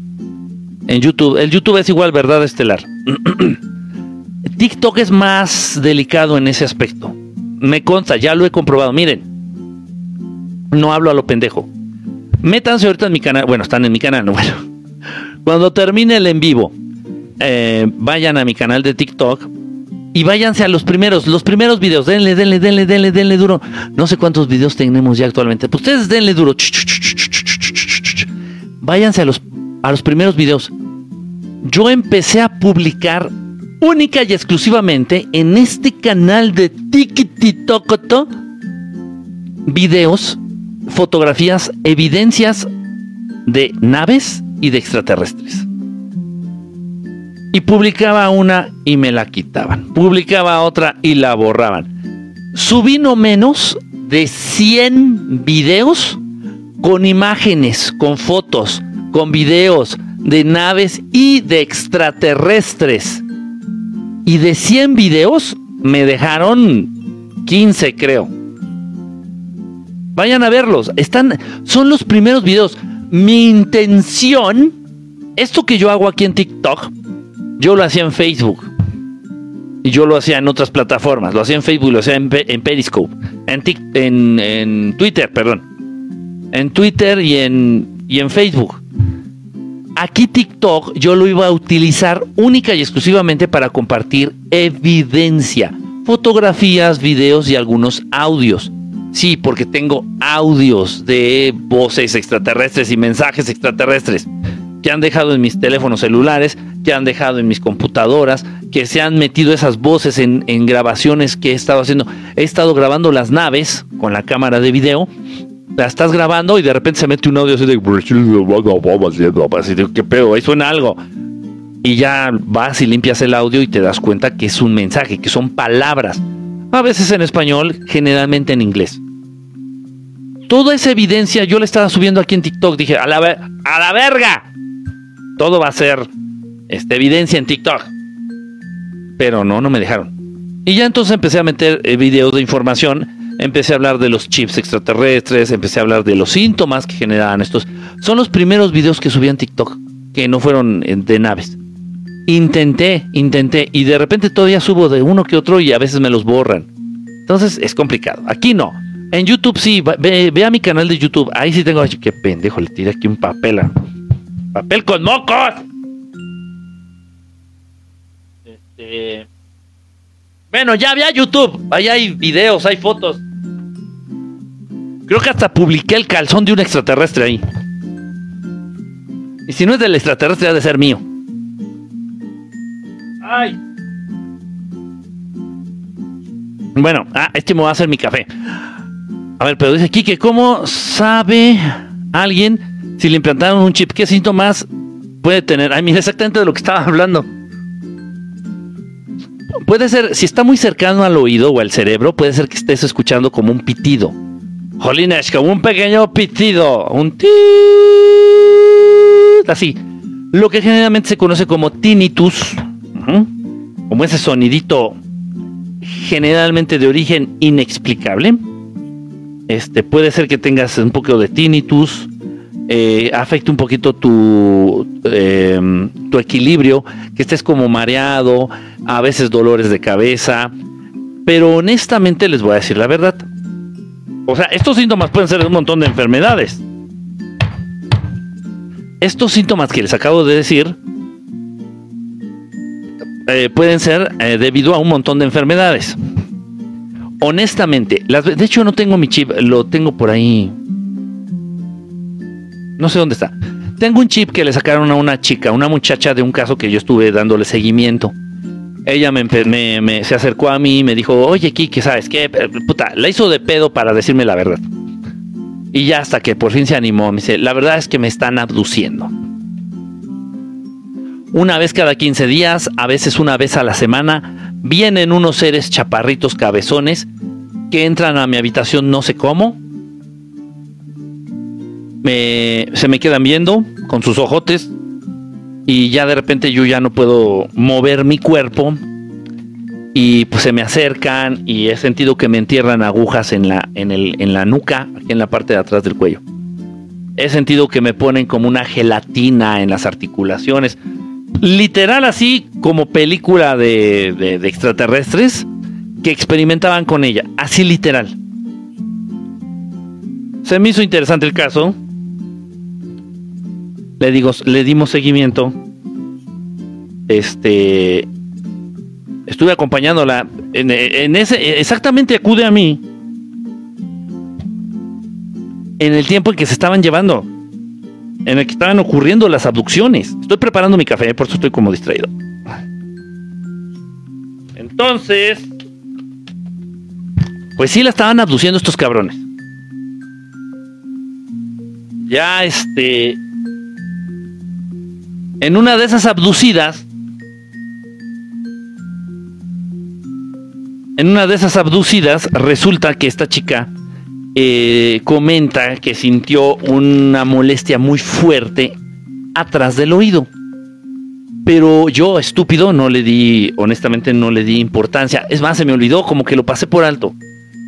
En YouTube. El YouTube es igual verdad estelar. TikTok es más delicado en ese aspecto. Me consta, ya lo he comprobado. Miren, no hablo a lo pendejo. Métanse ahorita en mi canal. Bueno, están en mi canal, no bueno. Cuando termine el en vivo, eh, vayan a mi canal de TikTok y váyanse a los primeros, los primeros videos. Denle, denle, denle, denle, denle duro. No sé cuántos videos tenemos ya actualmente. Pues ustedes denle duro. Váyanse a los, a los primeros videos. Yo empecé a publicar única y exclusivamente en este canal de TikTok videos, fotografías, evidencias de naves y de extraterrestres. Y publicaba una y me la quitaban. Publicaba otra y la borraban. Subí no menos de 100 videos con imágenes, con fotos, con videos de naves y de extraterrestres. Y de 100 videos me dejaron 15, creo. Vayan a verlos. Están, son los primeros videos. Mi intención, esto que yo hago aquí en TikTok, yo lo hacía en Facebook. Y yo lo hacía en otras plataformas. Lo hacía en Facebook, lo hacía en, Periscope. En, en, Twitter, perdón. En Twitter y en, y en Facebook. Aquí TikTok yo lo iba a utilizar única y exclusivamente para compartir evidencia. Fotografías, videos y algunos audios. Sí, porque tengo audios de voces extraterrestres y mensajes extraterrestres que han dejado en mis teléfonos celulares, que han dejado en mis computadoras, que se han metido esas voces en, grabaciones que he estado haciendo. He estado grabando las naves con la cámara de video, la estás grabando y de repente se mete un audio así de... Así de ¿Qué pedo? Ahí suena algo. Y ya vas y limpias el audio y te das cuenta que es un mensaje, que son palabras a veces en español, generalmente en inglés. Toda esa evidencia yo la estaba subiendo aquí en TikTok. Dije, a la, a la verga. Todo va a ser esta evidencia en TikTok. Pero no, no me dejaron. Y ya entonces empecé a meter eh, videos de información. Empecé a hablar de los chips extraterrestres. Empecé a hablar de los síntomas que generaban estos. Son los primeros videos que subí en TikTok. Que no fueron eh, de naves. Intenté, intenté, y de repente todavía subo de uno que otro y a veces me los borran. Entonces es complicado. Aquí no. En YouTube sí, ve, a mi canal de YouTube. Ahí sí tengo. Qué pendejo, le tiré aquí un papel. ¡Papel con mocos! Este. Bueno, ya había YouTube. Ahí hay videos, hay fotos. Creo que hasta publiqué el calzón de un extraterrestre ahí. Y si no es del extraterrestre, ha de ser mío. Bueno, ah, este me va a hacer mi café. A ver, pero dice aquí que ¿cómo sabe alguien si le implantaron un chip? ¿Qué síntomas puede tener? Ay, mira exactamente de lo que estaba hablando. Puede ser, si está muy cercano al oído o al cerebro, puede ser que estés escuchando como un pitido. Jolines, como un pequeño pitido. Un ti así. Lo que generalmente se conoce como tinnitus como ese sonidito generalmente de origen inexplicable. Este, puede ser que tengas un poco de tinnitus, eh, afecte un poquito tu, em, tu equilibrio, que estés como mareado, a veces dolores de cabeza. Pero honestamente les voy a decir la verdad. O sea, estos síntomas pueden ser un montón de enfermedades. Estos síntomas que les acabo de decir eh, pueden ser eh, debido a un montón de enfermedades. Honestamente, de hecho no tengo mi chip, lo tengo por ahí. No sé dónde está. Tengo un chip que le sacaron a una chica, una muchacha de un caso que yo estuve dándole seguimiento. Ella me, se acercó a mí y me dijo, oye Kiki, ¿sabes qué? La hizo de pedo para decirme la verdad. Y ya hasta que por fin se animó, me dice, la verdad es que me están abduciendo una vez cada 15 días, a veces una vez a la semana, vienen unos seres chaparritos cabezones que entran a mi habitación no sé cómo. se me quedan viendo con sus ojotes y ya de repente yo ya no puedo mover mi cuerpo y pues se me acercan y he sentido que me entierran agujas en la, en, el, en la nuca, en la parte de atrás del cuello. He sentido que me ponen como una gelatina en las articulaciones literal así como película de, extraterrestres que experimentaban con ella, así literal. Se me hizo interesante el caso le digo, le dimos seguimiento. Este, estuve acompañándola en, en ese, exactamente acude a mí en el tiempo en que se estaban llevando, en el que estaban ocurriendo las abducciones. Estoy preparando mi café, por eso estoy como distraído. Entonces, pues sí la estaban abduciendo estos cabrones. Ya este, en una de esas abducidas, en una de esas abducidas resulta que esta chica eh, comenta que sintió una molestia muy fuerte atrás del oído. Pero yo, estúpido, no le di, honestamente no le di importancia. Es más, se me olvidó, como que lo pasé por alto.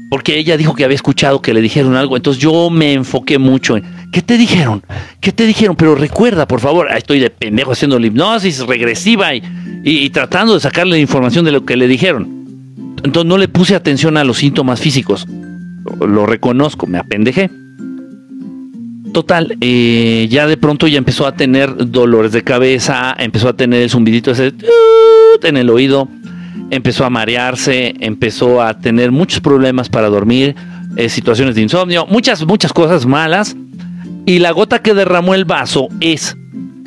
Porque ella dijo que había escuchado que le dijeron algo. Entonces yo me enfoqué mucho en, ¿qué te dijeron? ¿Qué te dijeron? Pero recuerda, por favor, estoy de pendejo haciendo la hipnosis regresiva y, y tratando de sacarle información de lo que le dijeron. Entonces no le puse atención a los síntomas físicos lo reconozco, me apendejé. Total, eh, ya de pronto ya empezó a tener dolores de cabeza, empezó a tener el zumbidito ese en el oído, empezó a marearse, empezó a tener muchos problemas para dormir, eh, situaciones de insomnio, muchas, muchas cosas malas. Y la gota que derramó el vaso es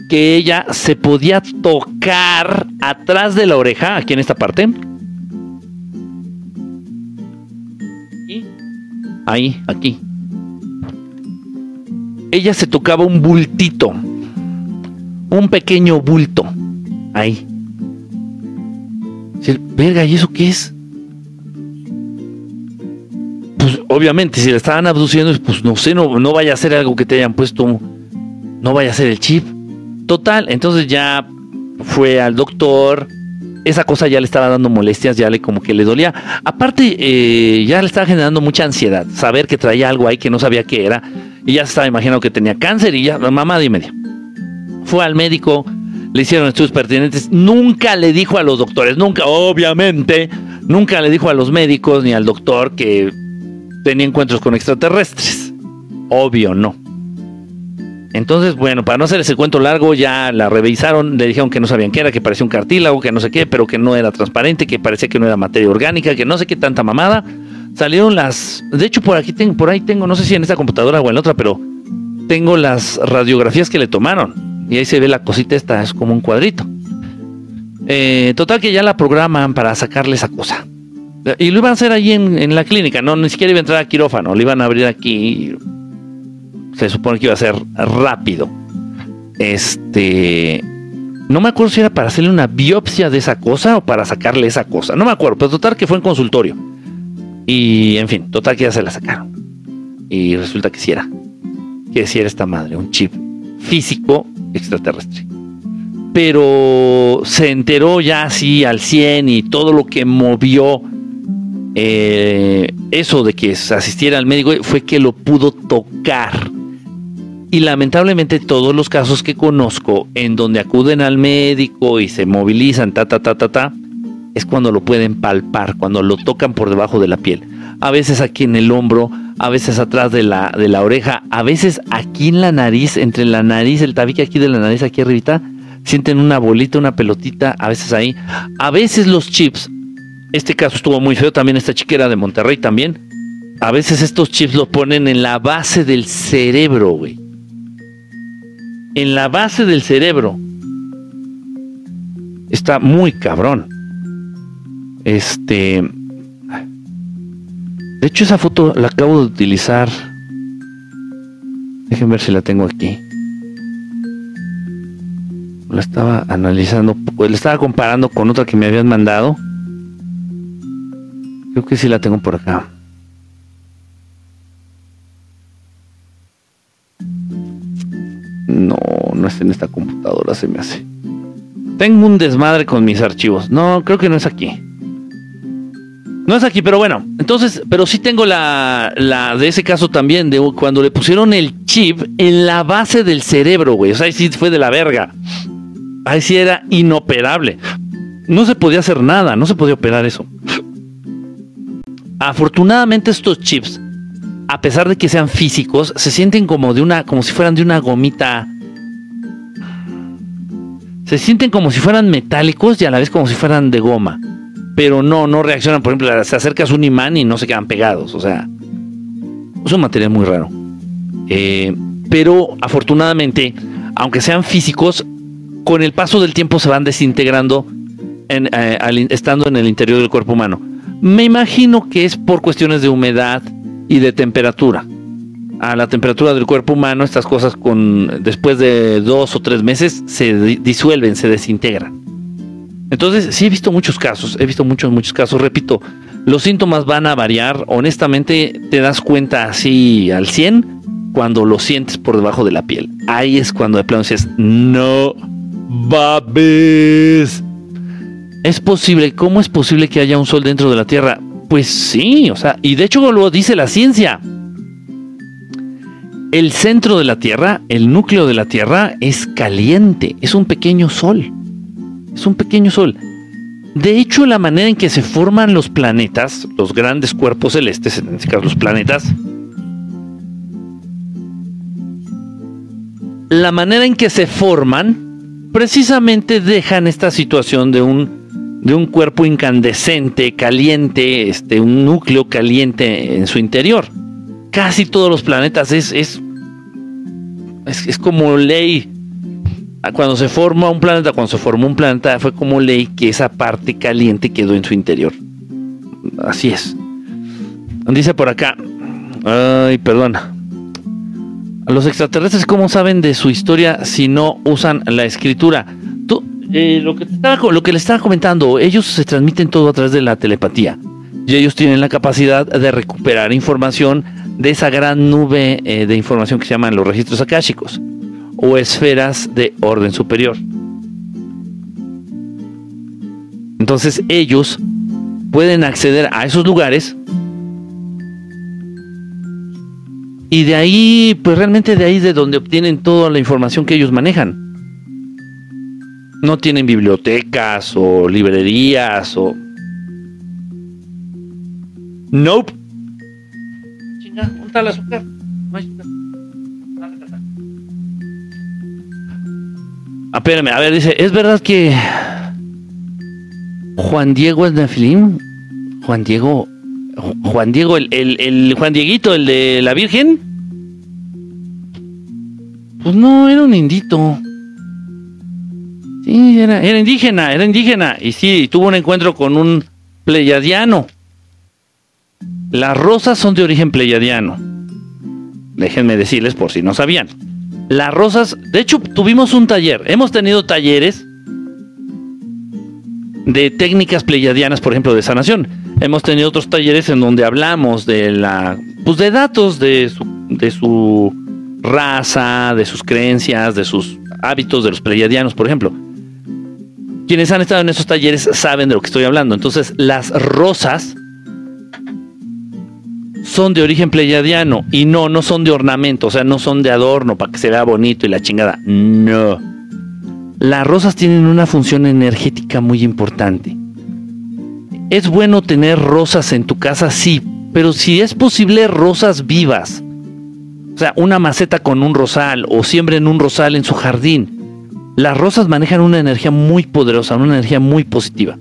que ella se podía tocar atrás de la oreja, aquí en esta parte, ahí, aquí. Ella se tocaba un bultito, un pequeño bulto, ahí. Verga, ¿y eso qué es? Pues obviamente, si le estaban abduciendo, pues no sé, no, no vaya a ser algo que te hayan puesto, no vaya a ser el chip. Total, entonces ya fue al doctor, esa cosa ya le estaba dando molestias, ya le como que le dolía. Aparte, eh, ya le estaba generando mucha ansiedad, saber que traía algo ahí que no sabía qué era. Y ya se estaba imaginando que tenía cáncer y ya, mamá, dime. Fue al médico, le hicieron estudios pertinentes. Nunca le dijo a los doctores, nunca, obviamente, nunca le dijo a los médicos ni al doctor que tenía encuentros con extraterrestres. Obvio, no. Entonces, bueno, para no hacer ese cuento largo, ya la revisaron, le dijeron que no sabían qué era, que parecía un cartílago, que no sé qué, pero que no era transparente, que parecía que no era materia orgánica, que no sé qué tanta mamada. Salieron las, de hecho por aquí tengo, por ahí tengo, no sé si en esta computadora o en la otra, pero tengo las radiografías que le tomaron y ahí se ve la cosita esta, es como un cuadrito. Eh, total que ya la programan para sacarle esa cosa. Y lo iban a hacer ahí en, en la clínica, no, ni siquiera iba a entrar a quirófano, lo iban a abrir aquí se supone que iba a ser rápido. Este. No me acuerdo si era para hacerle una biopsia de esa cosa o para sacarle esa cosa. No me acuerdo, pero total que fue en consultorio. Y en fin, total que ya se la sacaron. Y resulta que sí era. Que sí era esta madre, un chip físico extraterrestre. Pero se enteró ya así al 100 y todo lo que movió eh, eso de que asistiera al médico fue que lo pudo tocar y lamentablemente todos los casos que conozco en donde acuden al médico y se movilizan, ta, ta, ta, ta, ta, es cuando lo pueden palpar, cuando lo tocan por debajo de la piel. A veces aquí en el hombro, a veces atrás de la, de la oreja, a veces aquí en la nariz, entre la nariz, el tabique aquí de la nariz, aquí arribita, sienten una bolita, una pelotita, a veces ahí. A veces los chips, este caso estuvo muy feo, también esta chiquera de Monterrey también. A veces estos chips lo ponen en la base del cerebro, güey en la base del cerebro. Está muy cabrón. Este. De hecho, esa foto la acabo de utilizar. Déjenme ver si la tengo aquí. La estaba analizando, pues la estaba comparando con otra que me habían mandado. Creo que sí la tengo por acá. No, no está en esta computadora, se me hace. Tengo un desmadre con mis archivos. No, creo que no es aquí. No es aquí, pero bueno. Entonces, pero sí tengo la, la de ese caso también, de cuando le pusieron el chip en la base del cerebro, güey. O sea, ahí sí fue de la verga. Ahí sí era inoperable. No se podía hacer nada, no se podía operar eso. Afortunadamente estos chips a pesar de que sean físicos, se sienten como de una, como si fueran de una gomita se sienten como si fueran metálicos y a la vez como si fueran de goma. Pero no, no reaccionan. Por ejemplo, se acercas un imán y no se quedan pegados. O sea, es un material muy raro. Eh, pero afortunadamente, aunque sean físicos, con el paso del tiempo se van desintegrando eh, estando en el interior del cuerpo humano. Me imagino que es por cuestiones de humedad y de temperatura. A la temperatura del cuerpo humano, estas cosas con después de dos o tres meses se disuelven, se desintegran. Entonces, sí he visto muchos casos, he visto muchos, muchos casos. Repito, los síntomas van a variar. Honestamente, te das cuenta así al 100 cuando lo sientes por debajo de la piel. Ahí es cuando de plano dices, no babes. ¿Es posible? ¿Cómo es posible que haya un sol dentro de la Tierra? Pues sí, o sea, y de hecho lo dice la ciencia. El centro de la Tierra, el núcleo de la Tierra, es caliente, es un pequeño sol. Es un pequeño sol. De hecho, la manera en que se forman los planetas, los grandes cuerpos celestes, en este caso los planetas, la manera en que se forman precisamente dejan esta situación de un, de un cuerpo incandescente, caliente, este, un núcleo caliente en su interior. Casi todos los planetas es, es, es, como ley. Cuando se forma un planeta, cuando se formó un planeta, fue como ley que esa parte caliente quedó en su interior. Así es. Dice por acá. Ay, perdona. Los extraterrestres, ¿cómo saben de su historia si no usan la escritura? Eh, lo, que lo que les estaba comentando, ellos se transmiten todo a través de la telepatía. Y ellos tienen la capacidad de recuperar información de esa gran nube eh, de información que se llaman los registros akáshicos o esferas de orden superior. Entonces ellos pueden acceder a esos lugares Y de ahí, pues realmente de ahí de donde obtienen toda la información que ellos manejan. No tienen bibliotecas o librerías o... Nope. Chinga, ¿dónde está el azúcar? Ah, espérame, a ver, dice, ¿es verdad que Juan Diego es Nefilim? Juan Diego Juan Diego, el, el, Juan Dieguito, el de la Virgen. Pues no, era un indito. Sí, era, era indígena, era indígena. Y sí, tuvo un encuentro con un pleyadiano. Las rosas son de origen pleyadiano. Déjenme decirles por si no sabían. Las rosas, de hecho, tuvimos un taller. Hemos tenido talleres de técnicas pleyadianas, por ejemplo, de sanación. Hemos tenido otros talleres en donde hablamos de la, pues de datos de su, de su raza, de sus creencias, de sus hábitos de los pleyadianos, por ejemplo. Quienes han estado en esos talleres saben de lo que estoy hablando. Entonces, las rosas son de origen pleyadiano y no, no son de ornamento, o sea, no son de adorno para que se vea bonito y la chingada. No. Las rosas tienen una función energética muy importante. Es bueno tener rosas en tu casa, sí, pero si es posible rosas vivas. O sea, una maceta con un rosal o siembren un rosal en su jardín. Las rosas manejan una energía muy poderosa, una energía muy positiva.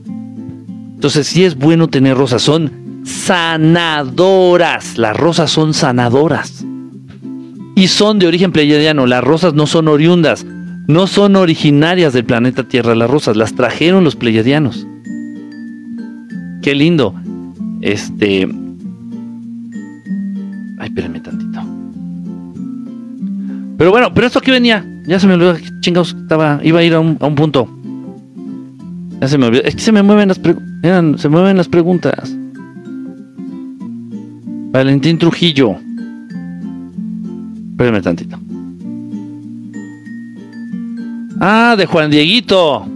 Entonces sí es bueno tener rosas, son sanadoras. Las rosas son sanadoras. Y son de origen pleiadiano, las rosas no son oriundas, no son originarias del planeta Tierra, las rosas las trajeron los pleiadianos qué lindo. Este. Ay, espérenme tantito. Pero bueno, pero esto aquí venía. Ya se me olvidó. Chingados, estaba. Iba a ir a un, punto. Ya se me olvidó. Es que se me mueven las preguntas. Se mueven las preguntas. Valentín Trujillo. Espérenme tantito. Ah, de Juan Dieguito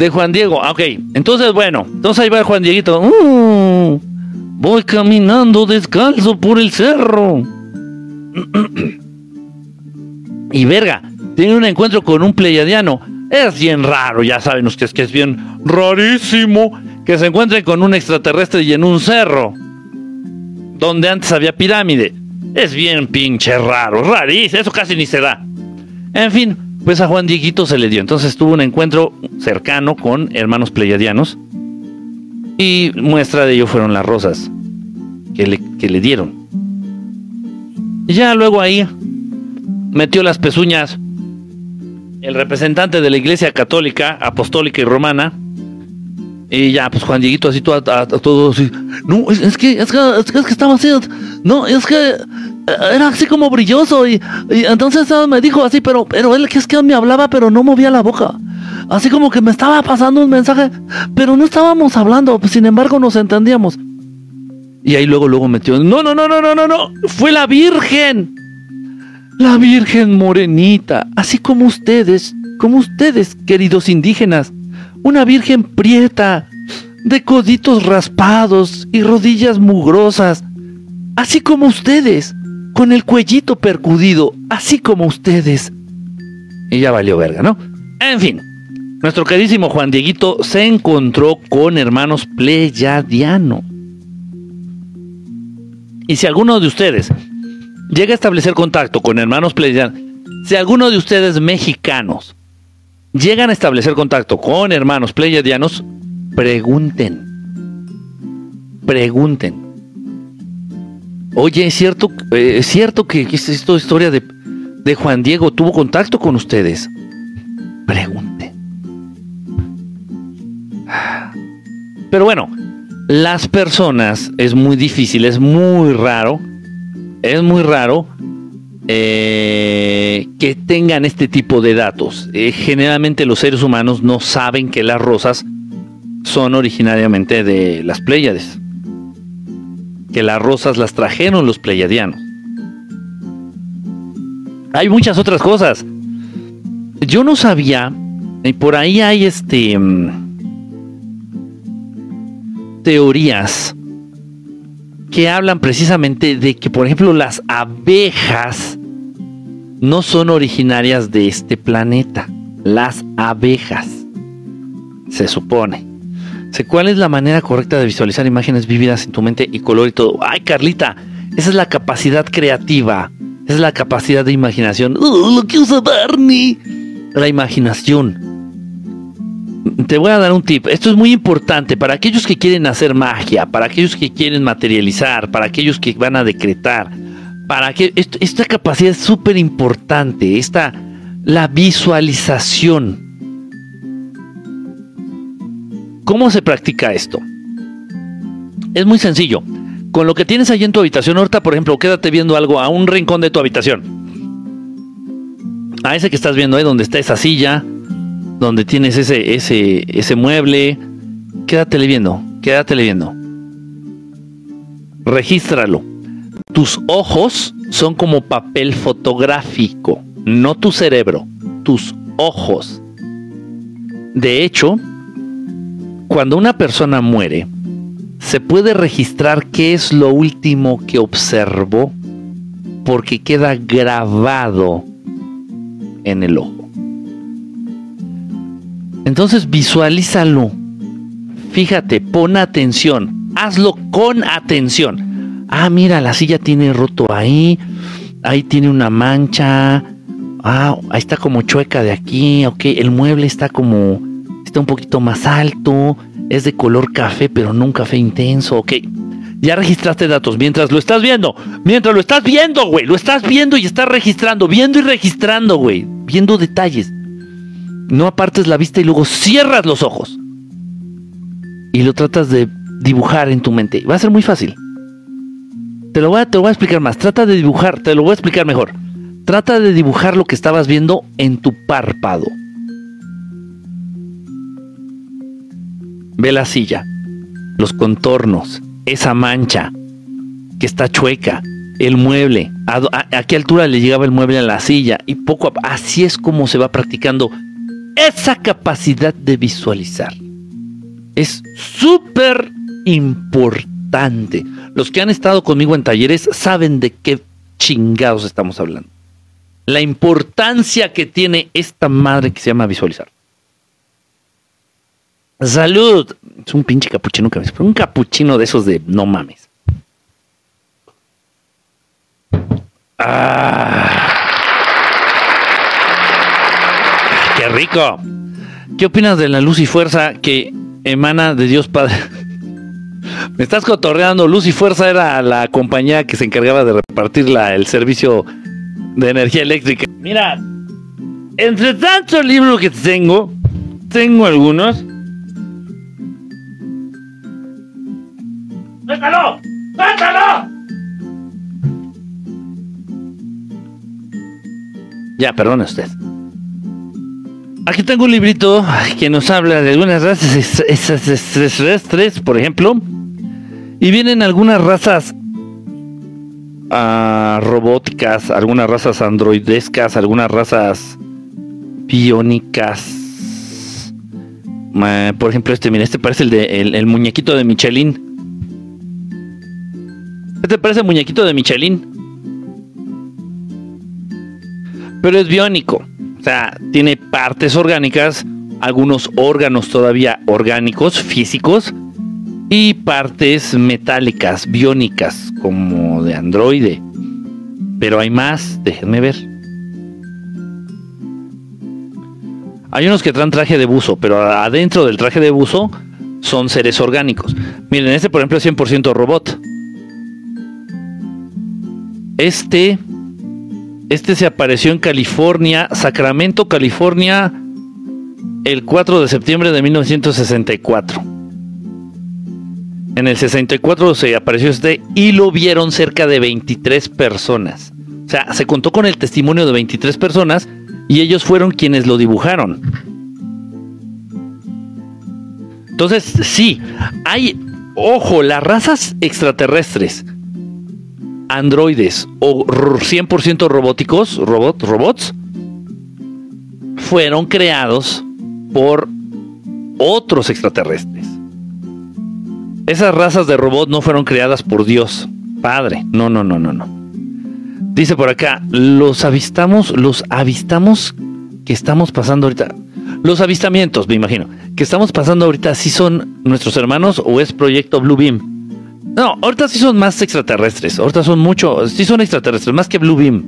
de Juan Diego. Ah, ok, entonces bueno, entonces ahí va Juan Dieguito. Uh, voy caminando descalzo por el cerro. y verga, tiene un encuentro con un pleiadiano. Es bien raro, ya saben ustedes que es bien rarísimo que se encuentren con un extraterrestre y en un cerro, donde antes había pirámide. Es bien pinche raro, rarísimo, eso casi ni se da. En fin, Pues a Juan Dieguito se le dio. Entonces tuvo un encuentro cercano con hermanos pleyadianos. Y muestra de ello fueron las rosas que le, que le dieron. Y ya luego ahí metió las pezuñas el representante de la Iglesia Católica, Apostólica y Romana. Y ya, pues Juan Dieguito así todo, así. No, es, que, es, que, es que es que estaba así. No, es que eh, era así como brilloso. Y, y entonces eh, me dijo así, pero, pero él que es que me hablaba, pero no movía la boca. Así como que me estaba pasando un mensaje, pero no estábamos hablando. pues, sin embargo, nos entendíamos. Y ahí luego, luego metió. No, no, no, no, no, no, no. Fue la Virgen. La Virgen Morenita, así como ustedes, como ustedes, queridos indígenas, una Virgen prieta, de coditos raspados y rodillas mugrosas, así como ustedes, con el cuellito percudido, así como ustedes. Y ya valió verga, ¿no? En fin, nuestro queridísimo Juan Dieguito se encontró con hermanos pleyadiano. Y si alguno de ustedes llega a establecer contacto con hermanos pleyadianos, si alguno de ustedes mexicanos llegan a establecer contacto con hermanos pleyadianos, pregunten. Pregunten. Oye, ¿es cierto, eh, ¿es cierto que, que esta historia de, de Juan Diego tuvo contacto con ustedes? Pregunten. Pero bueno, las personas es muy difícil, es muy raro, es muy raro eh, que tengan este tipo de datos. Eh, generalmente los seres humanos no saben que las rosas son originariamente de las Pléyades. Que las rosas las trajeron los pleyadianos. Hay muchas otras cosas. Yo no sabía, y por ahí hay este mm, teorías que hablan precisamente de que, por ejemplo, las abejas no son originarias de este planeta. Las abejas, se supone. Sé cuál es la manera correcta de visualizar imágenes vívidas en tu mente y color y todo. Ay, Carlita, esa es la capacidad creativa. Esa es la capacidad de imaginación. ¡Uh, lo que usa Barney. La imaginación. Te voy a dar un tip. Esto es muy importante para aquellos que quieren hacer magia, para aquellos que quieren materializar, para aquellos que van a decretar. Para que esta capacidad es súper importante. Esta la visualización. ¿Cómo se practica esto? Es muy sencillo. Con lo que tienes ahí en tu habitación, ahorita, por ejemplo, quédate viendo algo a un rincón de tu habitación. A ese que estás viendo ahí, donde está esa silla, donde tienes ese, ese, ese mueble. Quédatele viendo, quédatele viendo. Regístralo. Tus ojos son como papel fotográfico, no tu cerebro, tus ojos. De hecho, cuando una persona muere, se puede registrar qué es lo último que observó porque queda grabado en el ojo. Entonces visualízalo. Fíjate, pon atención. Hazlo con atención. Ah, mira, la silla tiene roto ahí. Ahí tiene una mancha. Ah, ahí está como chueca de aquí. Ok, el mueble está como. Está un poquito más alto. Es de color café, pero no un café intenso. Ok. Ya registraste datos mientras lo estás viendo. Mientras lo estás viendo, güey. Lo estás viendo y estás registrando. Viendo y registrando, güey. Viendo detalles. No apartes la vista y luego cierras los ojos. Y lo tratas de dibujar en tu mente. Va a ser muy fácil. Te lo voy a, te lo voy a explicar más. Trata de dibujar. Te lo voy a explicar mejor. Trata de dibujar lo que estabas viendo en tu párpado. Ve la silla, los contornos, esa mancha que está chueca, el mueble, a, qué altura le llegaba el mueble a la silla y poco a así es como se va practicando esa capacidad de visualizar. Es súper importante. Los que han estado conmigo en talleres saben de qué chingados estamos hablando. La importancia que tiene esta madre que se llama visualizar. Salud. Es un pinche capuchino que me un capuchino de esos de no mames. Ah. Rico! ¿Qué opinas de la luz y fuerza que emana de Dios Padre? Me estás cotorreando. Luz y Fuerza era la compañía que se encargaba de repartir la, el servicio de energía eléctrica. Mira, entre tantos libros que tengo, tengo algunos. ¡Suéltalo! ¡Suéltalo! Ya, perdone usted. Aquí tengo un librito que nos habla de algunas razas extraterrestres, por ejemplo. Y vienen algunas razas ah, robóticas, algunas razas androidescas, algunas razas biónicas. por ejemplo, este, mira, este parece el de el, muñequito de Michelin. Este parece el muñequito de Michelin. Pero es biónico. O sea, tiene partes orgánicas, algunos órganos todavía orgánicos, físicos, y partes metálicas, biónicas, como de androide. Pero hay más, déjenme ver. Hay unos que traen traje de buzo, pero adentro del traje de buzo son seres orgánicos. Miren, este por ejemplo es 100% robot. Este, este se apareció en California, Sacramento, California, el 4 de septiembre de 1964. En el 64 se apareció este y lo vieron cerca de 23 personas. O sea, se contó con el testimonio de 23 personas y ellos fueron quienes lo dibujaron. Entonces, sí, hay, ojo, las razas extraterrestres, androides o 100% robóticos, robot, robots, fueron creados por otros extraterrestres. Esas razas de robot no fueron creadas por Dios, Padre. No, no, no, no, no. Dice por acá, los avistamos, los avistamos que estamos pasando ahorita. Los avistamientos, me imagino, que estamos pasando ahorita, ¿sí son nuestros hermanos o es proyecto Blue Beam? No, ahorita sí son más extraterrestres. Ahorita son mucho, sí son extraterrestres, más que Blue Beam.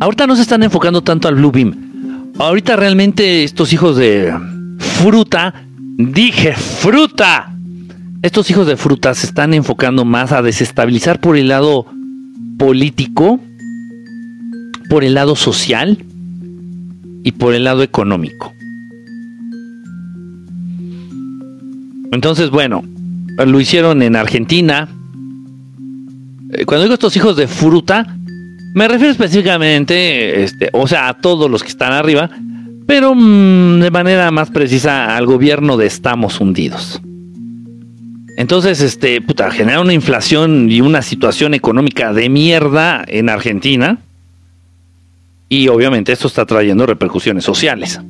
Ahorita no se están enfocando tanto al Blue Beam. Ahorita realmente estos hijos de fruta Dije fruta. Estos hijos de fruta se están enfocando más a desestabilizar por el lado político, por el lado social y por el lado económico. Entonces, bueno, lo hicieron en Argentina. Eh, cuando digo estos hijos de fruta, me refiero específicamente, este, o sea, a todos los que están arriba, pero mm, de manera más precisa al gobierno de estamos hundidos. Entonces, este, puta, genera una inflación y una situación económica de mierda en Argentina. Y obviamente esto está trayendo repercusiones sociales.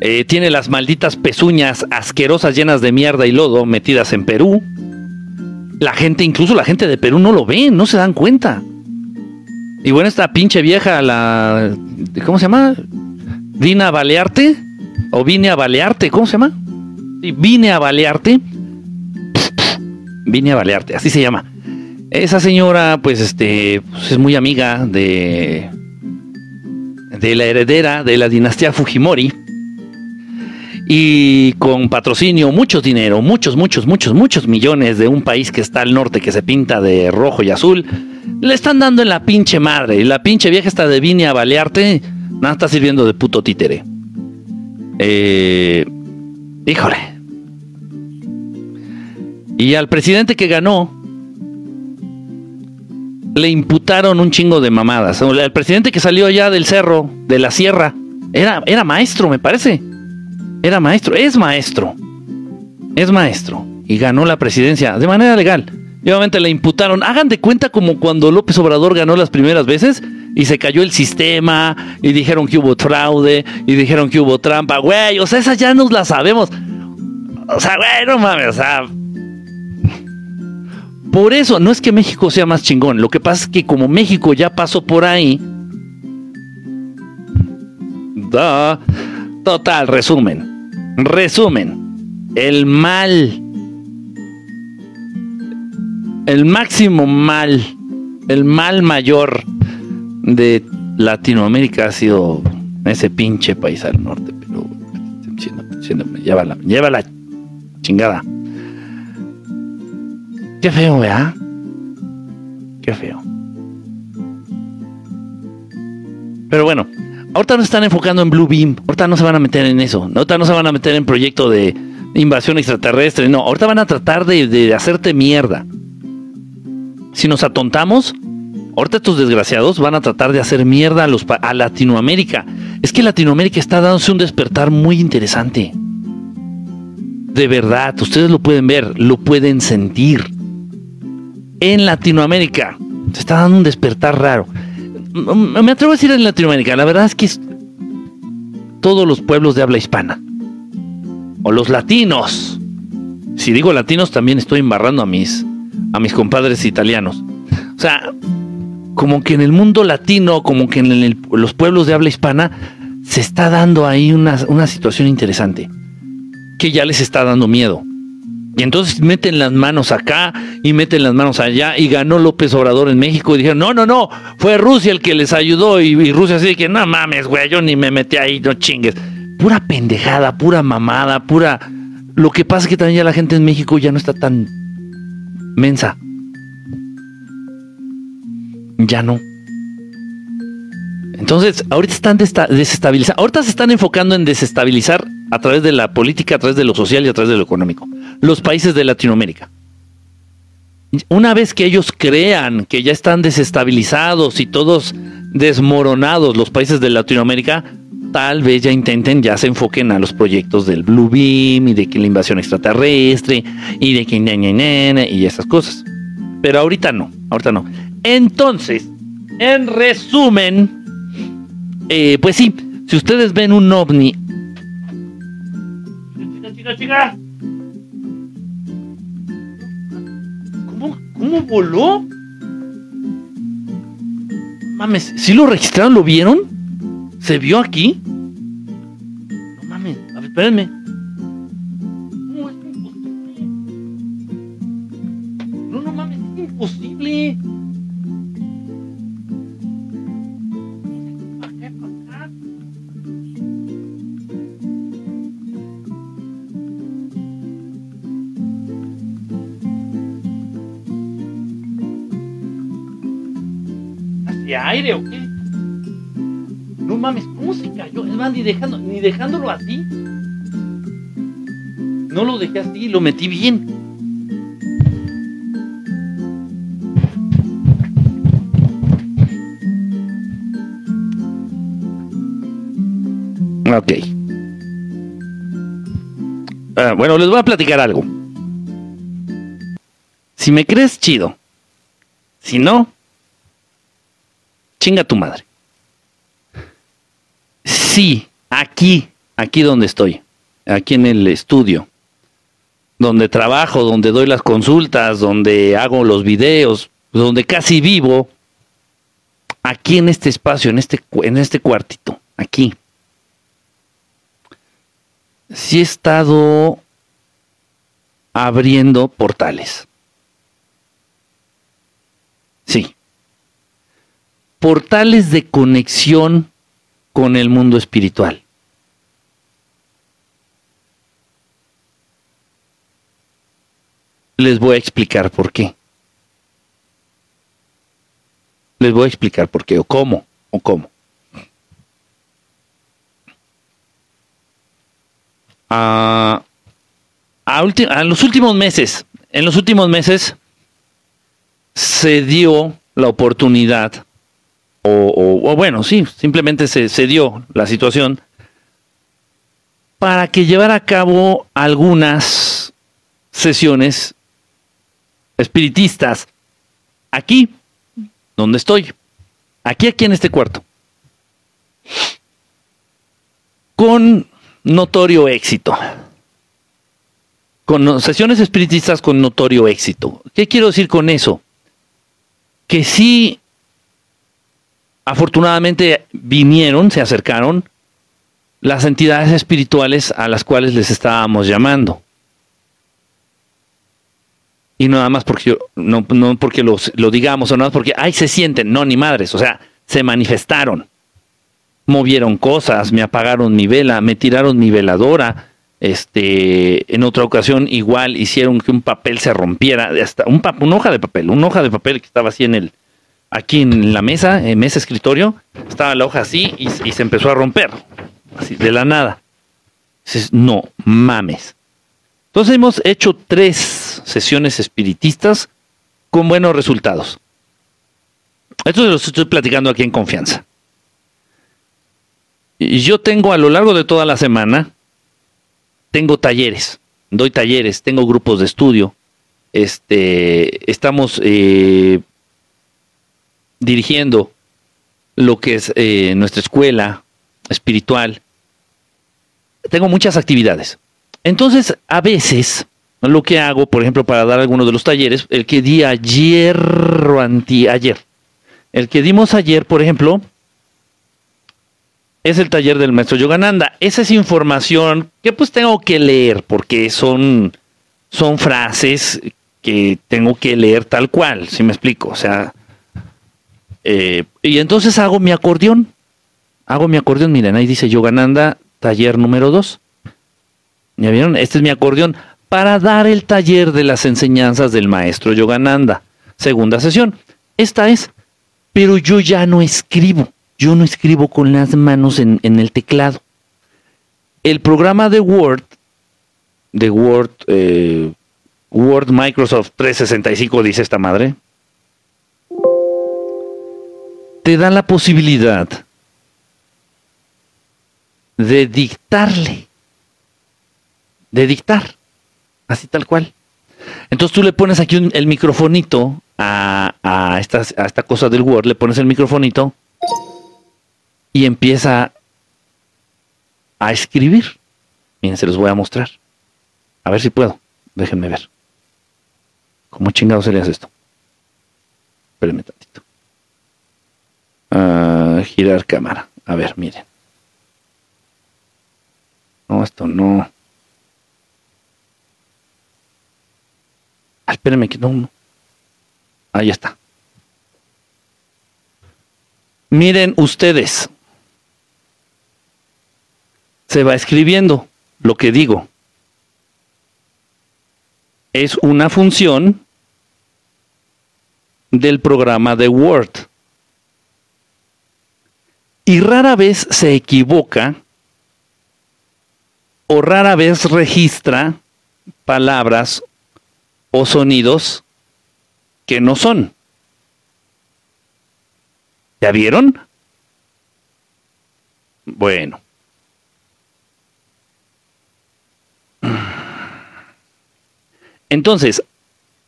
Eh, tiene las malditas pezuñas asquerosas llenas de mierda y lodo metidas en Perú. La gente, incluso la gente de Perú no lo ve, no se dan cuenta. Y bueno, esta pinche vieja, la... ¿Cómo se llama? vine a balearte o vine a balearte, ¿cómo se llama? vine a balearte. Vine a balearte, así se llama. Esa señora, pues, este, pues, es muy amiga de, de la heredera de la dinastía Fujimori. Y con patrocinio, mucho dinero, muchos, muchos, muchos, muchos millones de un país que está al norte, que se pinta de rojo y azul, le están dando en la pinche madre. Y la pinche vieja está de vine a balearte Nada está sirviendo de puto títere. Eh, híjole. Y al presidente que ganó, le imputaron un chingo de mamadas. El presidente que salió allá del cerro, de la sierra, era, era maestro, me parece. Era maestro, es maestro. Es maestro. Y ganó la presidencia de manera legal. Y obviamente le imputaron. Hagan de cuenta como cuando López Obrador ganó las primeras veces y se cayó el sistema y dijeron que hubo fraude y dijeron que hubo trampa. Güey, o sea, esas ya nos las sabemos. O sea, güey, no mames, o sea. Por eso, no es que México sea más chingón. Lo que pasa es que como México ya pasó por ahí. Da, total, resumen. Resumen. El mal el máximo mal, el mal mayor de Latinoamérica ha sido ese pinche país al norte, pero lleva la, chingada. Qué feo, ¿verdad? Qué feo. Pero bueno, ahorita no están enfocando en Blue Beam, ahorita no se van a meter en eso, ahorita no se van a meter en proyecto de invasión extraterrestre, no, ahorita van a tratar de, de hacerte mierda. Si nos atontamos, ahorita estos desgraciados van a tratar de hacer mierda a, a Latinoamérica. Es que Latinoamérica está dándose un despertar muy interesante. De verdad, ustedes lo pueden ver, lo pueden sentir. En Latinoamérica se está dando un despertar raro me atrevo a decir en Latinoamérica, la verdad es que todos los pueblos de habla hispana, o los latinos, si digo latinos también estoy embarrando a mis, a mis compadres italianos. O sea, como que en el mundo latino, como que en los pueblos de habla hispana, se está dando ahí una, una situación interesante, que ya les está dando miedo. Y entonces meten las manos acá y meten las manos allá y ganó López Obrador en México y dijeron, no, no, no, fue Rusia el que les ayudó y, Rusia así que, no mames, güey, yo ni me metí ahí, no chingues. Pura pendejada, pura mamada, pura... Lo que pasa es que también ya la gente en México ya no está tan mensa. Ya no. Entonces, ahorita están desestabilizando, ahorita se están enfocando en desestabilizar a través de la política, a través de lo social y a través de lo económico. Los países de Latinoamérica. Una vez que ellos crean que ya están desestabilizados y todos desmoronados los países de Latinoamérica, tal vez ya intenten, ya se enfoquen a los proyectos del Blue Beam y de que la invasión extraterrestre y de que y esas cosas. Pero ahorita no, ahorita no. Entonces, en resumen, eh, pues sí, si ustedes ven un ovni. Chica, chica, chica. ¿Cómo, voló? Mames, ¿sí lo registraron? ¿Lo vieron? ¿Se vio aquí? No mames, a ver, espérenme. Aire o qué? No mames, ¿cómo se cayó? Es más, ni, dejando, ni dejándolo así. No lo dejé así, lo metí bien. Ok. Ah, bueno, les voy a platicar algo. Si me crees, chido. Si no, Chinga tu madre. Sí, aquí, aquí donde estoy, aquí en el estudio, donde trabajo, donde doy las consultas, donde hago los videos, donde casi vivo, aquí en este espacio, en este, en este cuartito, aquí. Sí he estado abriendo portales. Sí portales de conexión con el mundo espiritual. Les voy a explicar por qué. Les voy a explicar por qué o cómo o cómo. a, a, los últimos meses, en los últimos meses se dio la oportunidad o, bueno, sí, simplemente se, se dio la situación para que llevara a cabo algunas sesiones espiritistas aquí, donde estoy, aquí, aquí en este cuarto, con notorio éxito, con sesiones espiritistas con notorio éxito. ¿Qué quiero decir con eso? Que sí afortunadamente vinieron, se acercaron las entidades espirituales a las cuales les estábamos llamando. Y nada más porque no, no porque los, lo digamos, o nada más porque, ay, se sienten, no, ni madres, o sea, se manifestaron. movieron cosas, me apagaron mi vela, me tiraron mi veladora. Este, en otra ocasión igual hicieron que un papel se rompiera, hasta un una hoja de papel, una hoja de papel que estaba así en el, aquí en la mesa, en mesa escritorio, estaba la hoja así y, se empezó a romper, así de la nada. No mames. Entonces hemos hecho tres sesiones espiritistas con buenos resultados. Esto se los estoy platicando aquí en confianza. Yo tengo a lo largo de toda la semana, tengo talleres, doy talleres, tengo grupos de estudio, este, estamos eh, dirigiendo lo que es eh, nuestra escuela espiritual. Tengo muchas actividades. Entonces, a veces, lo que hago, por ejemplo, para dar algunos de los talleres, el que di ayer o antiayer, el que dimos ayer, por ejemplo, es el taller del maestro Yogananda. Esa es información que pues tengo que leer porque son, son frases que tengo que leer tal cual, si me explico. O sea, eh, y entonces hago mi acordeón. Hago mi acordeón, miren, ahí dice Yogananda, taller número 2. ¿Ya vieron? Este es mi acordeón para dar el taller de las enseñanzas del maestro Yogananda. Segunda sesión. Esta es, pero yo ya no escribo yo no escribo con las manos en, el teclado. El programa de Word, de Word, eh, Word Microsoft 365, dice esta madre, te da la posibilidad de dictarle, de dictar, así tal cual. Entonces tú le pones aquí el microfonito a, esta cosa del Word, le pones el microfonito y empieza a escribir. Miren, se los voy a mostrar. A ver si puedo. Déjenme ver. ¿Cómo chingado serías esto? Espérenme tantito. Ah, girar cámara. A ver, miren. No, esto no. Ah, espérenme que no. Ahí está. Miren ustedes se va escribiendo lo que digo. Es una función del programa de Word. Y rara vez se equivoca o rara vez registra palabras o sonidos que no son. ¿Ya vieron? Bueno. Entonces,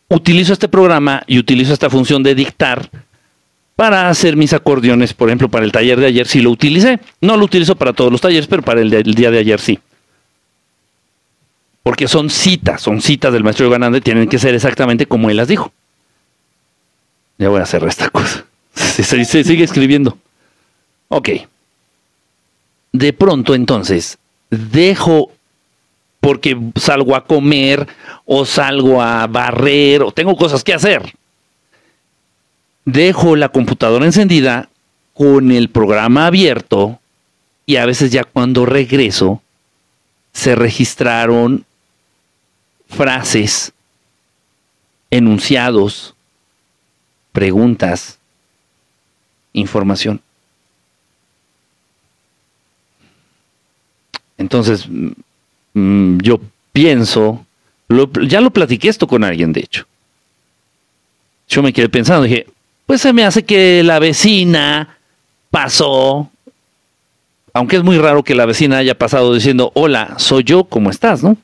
utilizo este programa y utilizo esta función de dictar para hacer mis acordeones, por ejemplo, para el taller de ayer sí lo utilicé. No lo utilizo para todos los talleres, pero para el, día de ayer sí. Porque son citas, son citas del maestro Ganande, tienen que ser exactamente como él las dijo. Ya voy a cerrar esta cosa. Se sigue escribiendo. Ok. De pronto, entonces, dejo porque salgo a comer o salgo a barrer o tengo cosas que hacer. Dejo la computadora encendida con el programa abierto y a veces ya cuando regreso se registraron frases, enunciados, preguntas, información. Entonces, Mm, yo pienso, ya lo platiqué esto con alguien, de hecho. Yo me quedé pensando, dije, pues se me hace que la vecina pasó, aunque es muy raro que la vecina haya pasado diciendo, hola, soy yo, ¿cómo estás? ¿No?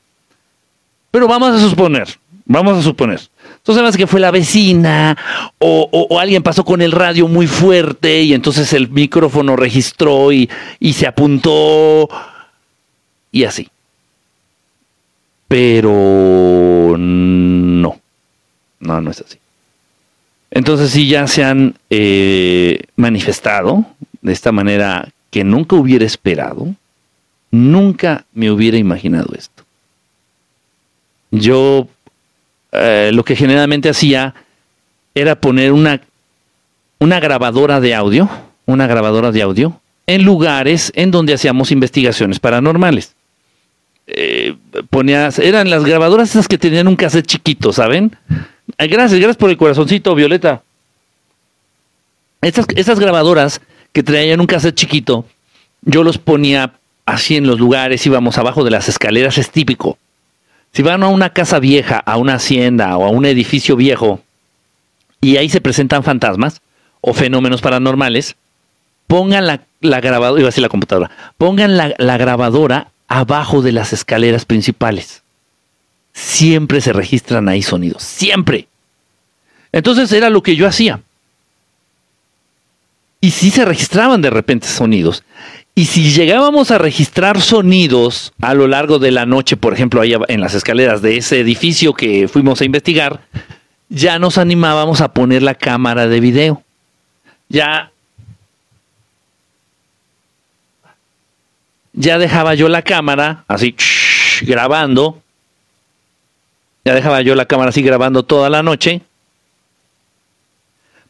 Pero vamos a suponer, vamos a suponer. Entonces hace que fue la vecina o, o, alguien pasó con el radio muy fuerte y entonces el micrófono registró y, y se apuntó y así pero no, no, no es así. Entonces sí ya se han eh, manifestado de esta manera que nunca hubiera esperado, nunca me hubiera imaginado esto. Yo eh, lo que generalmente hacía era poner una, una grabadora de audio, una grabadora de audio en lugares en donde hacíamos investigaciones paranormales. Eh, ponías, eran las grabadoras esas que tenían un cassette chiquito, ¿saben? Gracias, gracias por el corazoncito, Violeta. Estas, esas grabadoras que traían un cassette chiquito, yo los ponía así en los lugares, íbamos abajo de las escaleras, es típico. Si van a una casa vieja, a una hacienda o a un edificio viejo, y ahí se presentan fantasmas o fenómenos paranormales, pongan la, la grabadora, iba a la computadora, pongan la, la grabadora abajo de las escaleras principales. Siempre se registran ahí sonidos, siempre. Entonces era lo que yo hacía. Y sí se registraban de repente sonidos. Y si llegábamos a registrar sonidos a lo largo de la noche, por ejemplo, ahí en las escaleras de ese edificio que fuimos a investigar, ya nos animábamos a poner la cámara de video. Ya ya dejaba yo la cámara así grabando. Ya dejaba yo la cámara así grabando toda la noche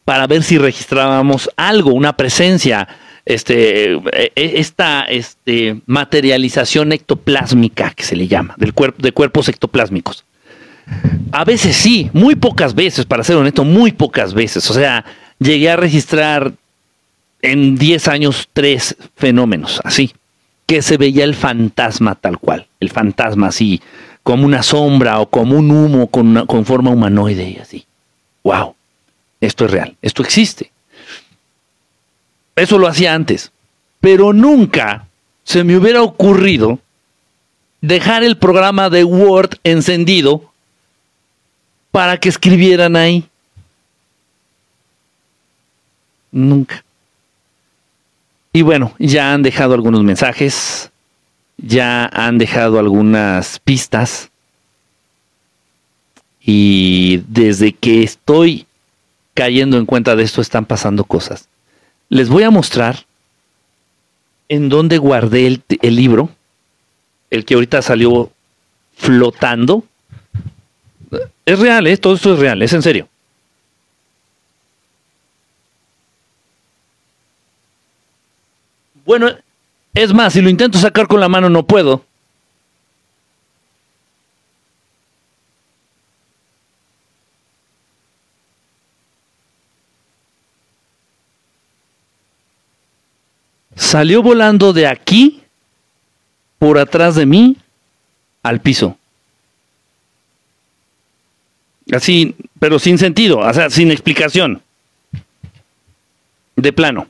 para ver si registrábamos algo, una presencia, este, e, e, esta este, materialización ectoplásmica que se le llama, del de cuerpos ectoplásmicos. A veces sí, muy pocas veces, para ser honesto, muy pocas veces. O sea, llegué a registrar en 10 años tres fenómenos así, que se veía el fantasma tal cual, el fantasma así, como una sombra o como un humo con, con forma humanoide y así. ¡Wow! Esto es real, esto existe. Eso lo hacía antes, pero nunca se me hubiera ocurrido dejar el programa de Word encendido para que escribieran ahí. Nunca. Y bueno, ya han dejado algunos mensajes, ya han dejado algunas pistas. Y desde que estoy cayendo en cuenta de esto están pasando cosas. Les voy a mostrar en dónde guardé el, libro, el que ahorita salió flotando. Es real, ¿eh? todo esto es real, es en serio. Bueno, es más, si lo intento sacar con la mano no puedo. Salió volando de aquí, por atrás de mí, al piso. Así, pero sin sentido, o sea, sin explicación. De plano.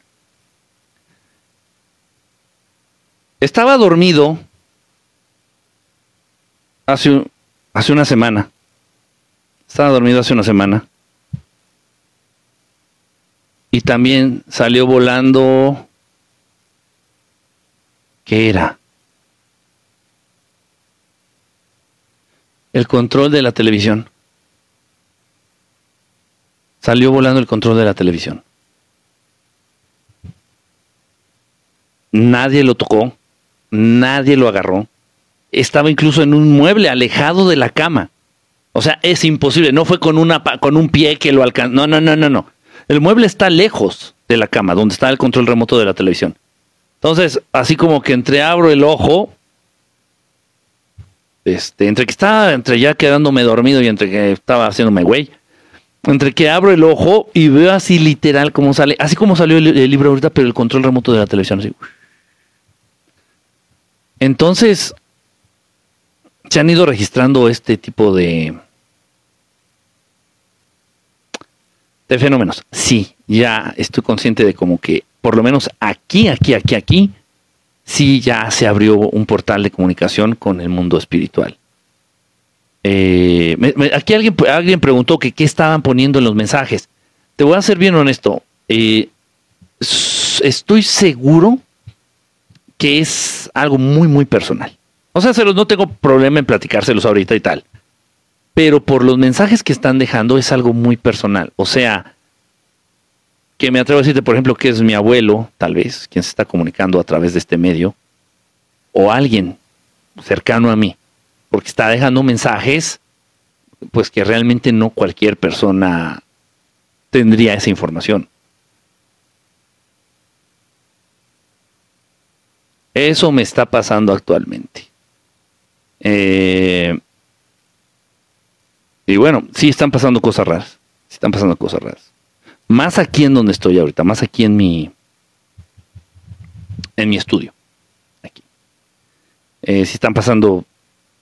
Estaba dormido hace, hace una semana. Estaba dormido hace una semana. Y también salió volando ¿Qué era? El control de la televisión. Salió volando el control de la televisión. Nadie lo tocó, nadie lo agarró. Estaba incluso en un mueble alejado de la cama. O sea, es imposible. No fue con, una, con un pie que lo alcanzó. No, no, no, no, no. El mueble está lejos de la cama, donde está el control remoto de la televisión. Entonces, así como que entre abro el ojo, este, entre que estaba, entre ya quedándome dormido y entre que estaba haciéndome güey, entre que abro el ojo y veo así literal como sale, así como salió el, libro ahorita, pero el control remoto de la televisión, así. Entonces, se han ido registrando este tipo de, de fenómenos. Sí, ya estoy consciente de como que por lo menos aquí, aquí, aquí, aquí, sí ya se abrió un portal de comunicación con el mundo espiritual. Eh, aquí alguien, alguien preguntó que qué estaban poniendo en los mensajes. Te voy a ser bien honesto. Eh, estoy seguro que es algo muy, muy personal. O sea, se no tengo problema en platicárselos ahorita y tal. Pero por los mensajes que están dejando es algo muy personal. O sea, que me atrevo a decirte, por ejemplo, que es mi abuelo, tal vez, quien se está comunicando a través de este medio, o alguien cercano a mí, porque está dejando mensajes, pues que realmente no cualquier persona tendría esa información. Eso me está pasando actualmente. Eh, y bueno, sí están pasando cosas raras. Sí están pasando cosas raras. Más aquí en donde estoy ahorita, más aquí en mi en mi estudio. Aquí. Eh, sí están pasando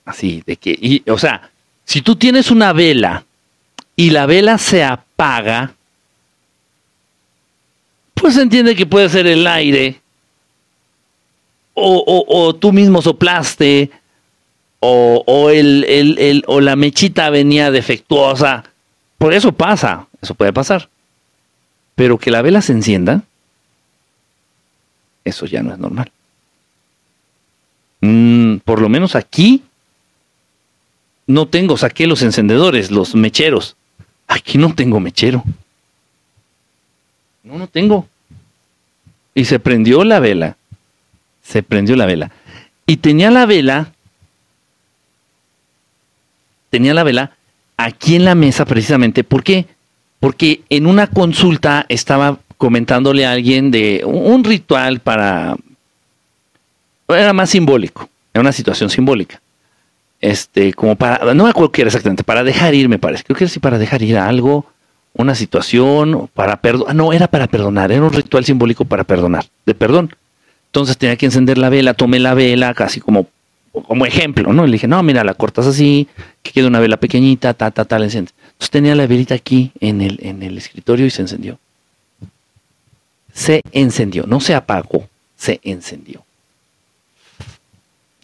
así, de que, y, o sea, si tú tienes una vela y la vela se apaga, pues se entiende que puede ser el aire, o, o, o tú mismo soplaste, o, o, el, el, el, o la mechita venía defectuosa. Por eso pasa, eso puede pasar. Pero que la vela se encienda, eso ya no es normal. Mm, por lo menos aquí no tengo, saqué los encendedores, los mecheros. Aquí no tengo mechero. No, no tengo. Y se prendió la vela. Se prendió la vela. Y tenía la vela, tenía la vela aquí en la mesa precisamente. ¿Por qué? Porque en una consulta estaba comentándole a alguien de un ritual para... Era más simbólico, era una situación simbólica. Este, como para, no me acuerdo qué era exactamente, para dejar ir, me parece. Creo que era así para dejar ir a algo, una situación, para perdonar. No, era para perdonar, era un ritual simbólico para perdonar, de perdón. Entonces tenía que encender la vela, tomé la vela, casi como, como ejemplo, ¿no? Le dije, no, mira, la cortas así, que quede una vela pequeñita, ta, ta, ta, la enciendes. Entonces tenía la velita aquí en el, en el escritorio y se encendió. Se encendió, no se apagó, se encendió.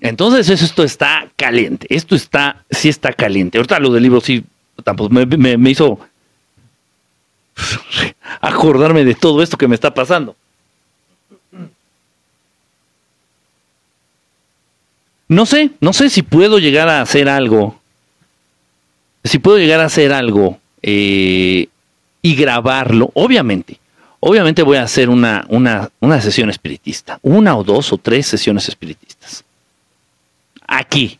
Entonces esto está caliente, esto está, sí está caliente. Ahorita lo del libro sí, tampoco me, me, me hizo acordarme de todo esto que me está pasando. No sé, no sé si puedo llegar a hacer algo, si puedo llegar a hacer algo eh, y grabarlo, obviamente. Obviamente voy a hacer una, una, una sesión espiritista, una o dos o tres sesiones espiritistas aquí,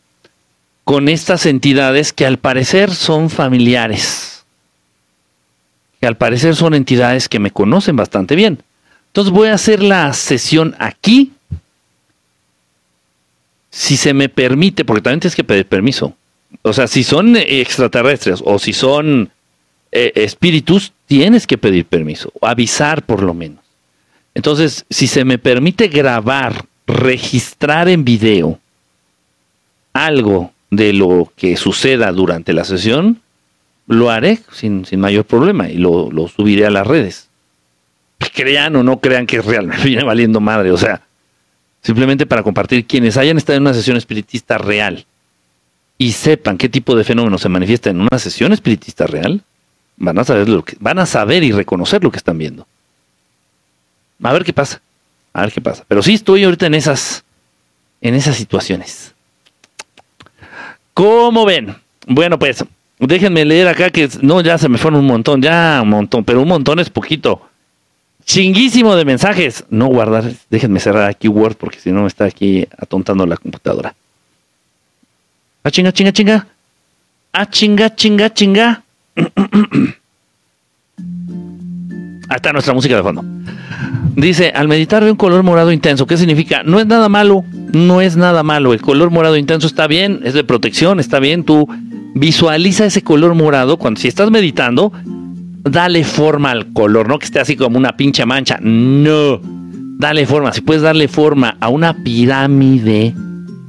con estas entidades que al parecer son familiares, que al parecer son entidades que me conocen bastante bien. Entonces voy a hacer la sesión aquí, si se me permite, porque también tienes que pedir permiso. O sea, si son extraterrestres o si son eh, espíritus, tienes que pedir permiso, o avisar por lo menos. Entonces, si se me permite grabar, registrar en video, algo de lo que suceda durante la sesión, lo haré sin, sin mayor problema y lo, lo, subiré a las redes. Crean o no crean que es real, me viene valiendo madre, o sea, simplemente para compartir quienes hayan estado en una sesión espiritista real y sepan qué tipo de fenómeno se manifiesta en una sesión espiritista real, van a saber lo que van a saber y reconocer lo que están viendo. A ver qué pasa. A ver qué pasa. Pero sí estoy ahorita en esas en esas situaciones. ¿Cómo ven? Bueno, pues déjenme leer acá que no, ya se me fueron un montón, ya un montón, pero un montón es poquito. Chinguísimo de mensajes. No guardar, déjenme cerrar aquí Word porque si no me está aquí atontando la computadora. Ah, chinga, chinga, chinga. Ah, chinga, chinga, chinga. Ahí está nuestra música de fondo. Dice, al meditar ve un color morado intenso. ¿Qué significa? No es nada malo, no es nada malo. El color morado intenso está bien, es de protección, está bien. Tú visualiza ese color morado cuando si estás meditando, dale forma al color, no que esté así como una pinche mancha. No, dale forma. Si puedes darle forma a una pirámide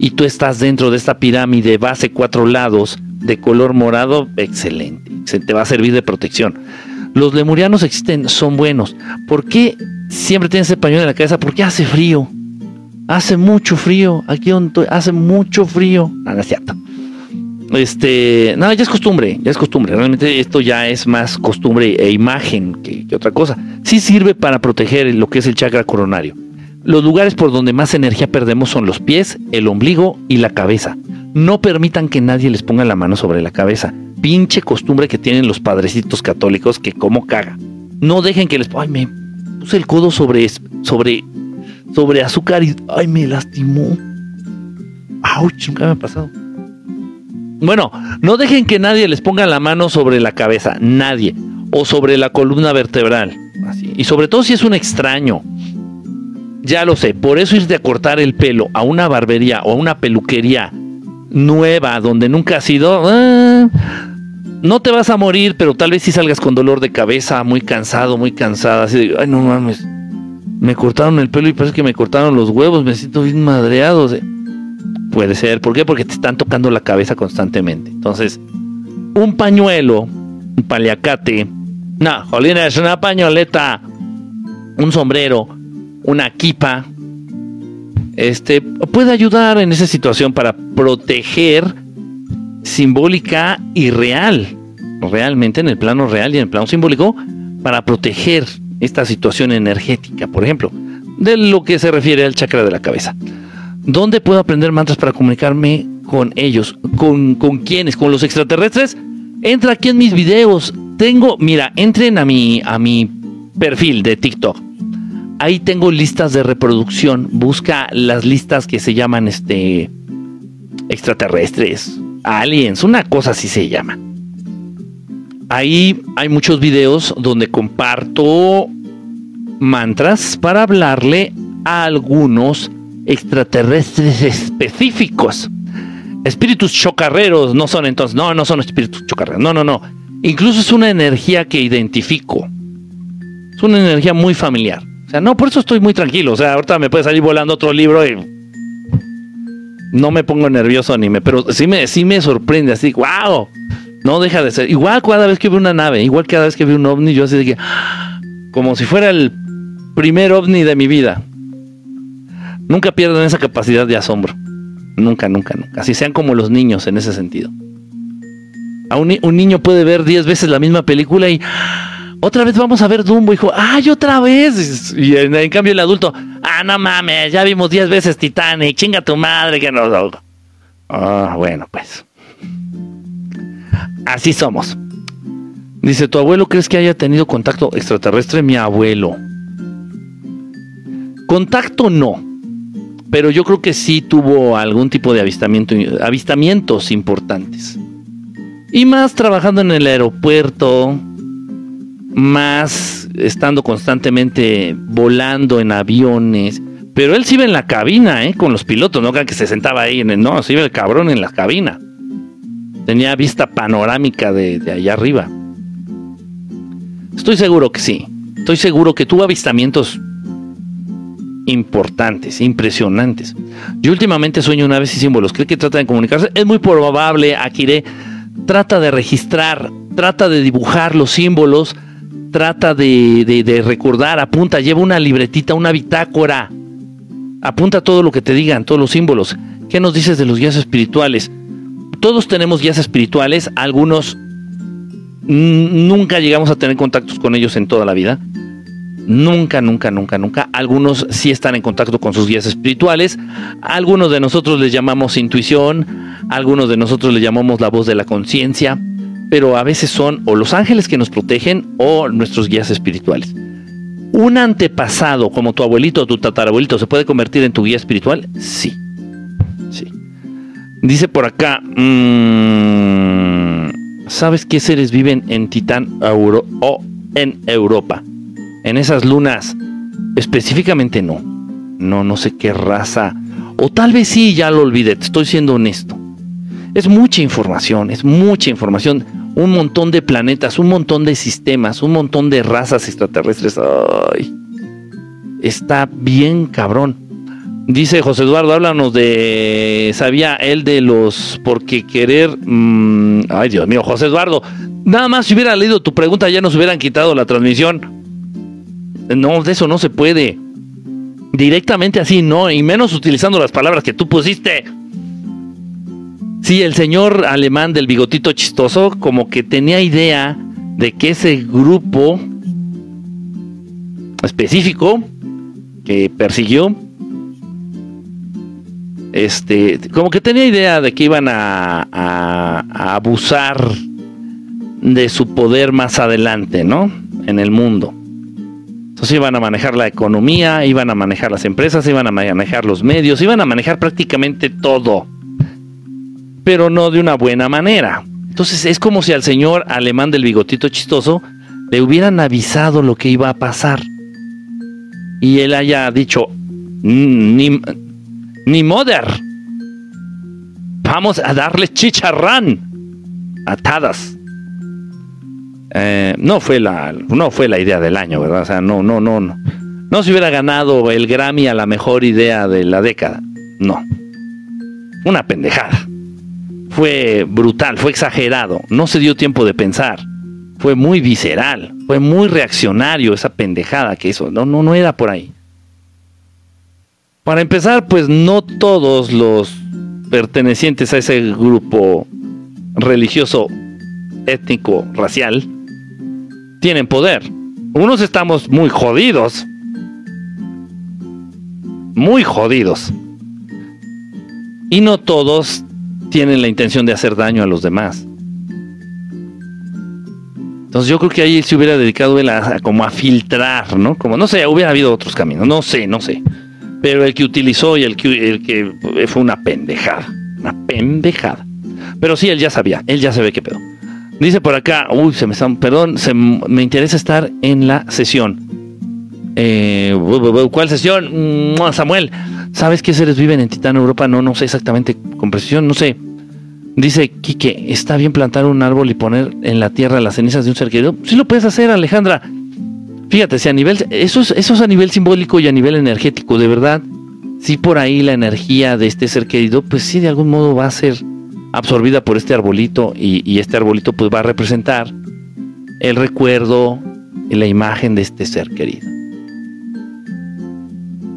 y tú estás dentro de esta pirámide, base cuatro lados de color morado, excelente. Se te va a servir de protección. Los lemurianos existen, son buenos. ¿Por qué siempre tienes ese pañuelo en la cabeza? Porque hace frío. Hace mucho frío. Aquí donde hace mucho frío. Ah, es. Este, no, ya es costumbre, ya es costumbre. Realmente esto ya es más costumbre e imagen que, que otra cosa. Sí sirve para proteger lo que es el chakra coronario. Los lugares por donde más energía perdemos son los pies, el ombligo y la cabeza. No permitan que nadie les ponga la mano sobre la cabeza. Pinche costumbre que tienen los padrecitos católicos que como caga. No dejen que les... Ay, me puse el codo sobre, sobre, sobre azúcar y... Ay, me lastimó. Ouch, nunca me ha pasado. Bueno, no dejen que nadie les ponga la mano sobre la cabeza. Nadie. O sobre la columna vertebral. Y sobre todo si es un extraño Ya lo sé, por eso irte a cortar el pelo a una barbería o a una peluquería nueva donde nunca has ido, ah, no te vas a morir, pero tal vez si salgas con dolor de cabeza, muy cansado, muy cansada, así de, ay no mames, me cortaron el pelo y parece que me cortaron los huevos, me siento bien madreado. Puede ser, ¿por qué? Porque te están tocando la cabeza constantemente. Entonces, un pañuelo, un paliacate, no, Jolina, es una pañoleta, un sombrero, una kipa, este, puede ayudar en esa situación para proteger simbólica y real, realmente en el plano real y en el plano simbólico, para proteger esta situación energética, por ejemplo, de lo que se refiere al chakra de la cabeza. ¿Dónde puedo aprender mantras para comunicarme con ellos? ¿Con, con quiénes? ¿Con los extraterrestres? Entra aquí en mis videos. Tengo, mira, entren a mi, a mi perfil de TikTok. Ahí tengo listas de reproducción. Busca las listas que se llaman este extraterrestres, aliens, una cosa así se llama. Ahí hay muchos videos donde comparto mantras para hablarle a algunos extraterrestres específicos. Espíritus chocarreros no son entonces, no, no son espíritus chocarreros, no, no, no. Incluso es una energía que identifico. Es una energía muy familiar. No, por eso estoy muy tranquilo. O sea, ahorita me puede salir volando otro libro y no me pongo nervioso ni me, pero sí me, sí me sorprende, así, wow, no deja de ser. Igual cada vez que veo una nave, igual cada vez que veo un ovni, yo así de que, como si fuera el primer ovni de mi vida. Nunca pierden esa capacidad de asombro. Nunca, nunca, nunca. Así sean como los niños en ese sentido. A un, un niño puede ver 10 veces la misma película y otra vez vamos a ver Dumbo, hijo. ¡Ay, otra vez! Y en, cambio el adulto, ah, no mames, ya vimos 10 veces Titanic, chinga tu madre que nos... Ah, bueno, pues. Así somos. Dice, ¿tu abuelo crees que haya tenido contacto extraterrestre? Mi abuelo. Contacto no. Pero yo creo que sí tuvo algún tipo de avistamiento, avistamientos importantes. Y más trabajando en el aeropuerto, más estando constantemente volando en aviones. Pero él sí iba en la cabina, ¿eh? Con los pilotos, no que se sentaba ahí en el. No, sí iba el cabrón en la cabina. Tenía vista panorámica de, de allá arriba. Estoy seguro que sí. Estoy seguro que tuvo avistamientos importantes, impresionantes. Yo últimamente sueño una vez y símbolos. ¿Cree que trata de comunicarse? Es muy probable, Akire. Trata de registrar, trata de dibujar los símbolos trata de, recordar, apunta, lleva una libretita, una bitácora, apunta todo lo que te digan, todos los símbolos. ¿Qué nos dices de los guías espirituales? Todos tenemos guías espirituales, algunos nunca llegamos a tener contactos con ellos en toda la vida. Nunca, nunca, nunca, nunca. Algunos sí están en contacto con sus guías espirituales. Algunos de nosotros les llamamos intuición. Algunos de nosotros les llamamos la voz de la conciencia pero a veces son o los ángeles que nos protegen o nuestros guías espirituales. ¿Un antepasado como tu abuelito o tu tatarabuelito se puede convertir en tu guía espiritual? Sí. Sí. Dice por acá, mm, ¿sabes qué seres viven en Titán o en Europa? En esas lunas, específicamente no. No, no sé qué raza. O tal vez sí, ya lo olvidé, estoy siendo honesto. Es mucha información, es mucha información un montón de planetas, un montón de sistemas, un montón de razas extraterrestres. Ay, está bien cabrón. Dice José Eduardo, háblanos de, sabía él de los, porque querer, mm, ay Dios mío, José Eduardo, nada más si hubiera leído tu pregunta ya nos hubieran quitado la transmisión. No, de eso no se puede. Directamente así, no, y menos utilizando las palabras que tú pusiste. Sí, el señor alemán del bigotito chistoso como que tenía idea de que ese grupo específico que persiguió, este, como que tenía idea de que iban a, a abusar de su poder más adelante, ¿no? En el mundo. Entonces iban a manejar la economía, iban a manejar las empresas, iban a manejar los medios, iban a manejar prácticamente todo pero no de una buena manera. Entonces es como si al señor alemán del bigotito chistoso le hubieran avisado lo que iba a pasar. Y él haya dicho, Ni, ni mother. Vamos a darle chicharrán. Atadas. Eh, no fue la no fue la idea del año, ¿verdad? O sea, no, no, no, no. No se hubiera ganado el Grammy a la mejor idea de la década. No. Una pendejada. Fue brutal, fue exagerado. No se dio tiempo de pensar. Fue muy visceral, fue muy reaccionario esa pendejada que hizo. No, no, no era por ahí. Para empezar, pues no todos los pertenecientes a ese grupo religioso, étnico, racial, tienen poder. Unos estamos muy jodidos. Muy jodidos. Y no todos tienen la intención de hacer daño a los demás. Entonces yo creo que ahí se hubiera dedicado él a, como a filtrar, ¿no? Como no sé, hubiera habido otros caminos, no sé, no sé. Pero el que utilizó y el que, el que fue una pendejada, una pendejada. Pero sí, él ya sabía, él ya sabe qué pedo. Dice por acá, uy, se me están, perdón, se, me interesa estar en la sesión. Eh, ¿Cuál sesión? Mm, Samuel, ¿sabes qué seres viven en Titán Europa? No, no sé exactamente con precisión, no sé. Dice Quique, ¿está bien plantar un árbol y poner en la tierra las cenizas de un ser querido? Sí lo puedes hacer, Alejandra. Fíjate, si a nivel, eso es, eso es a nivel simbólico y a nivel energético, de verdad, si por ahí la energía de este ser querido, pues sí, de algún modo va a ser absorbida por este arbolito y, y este arbolito pues va a representar el recuerdo y la imagen de este ser querido.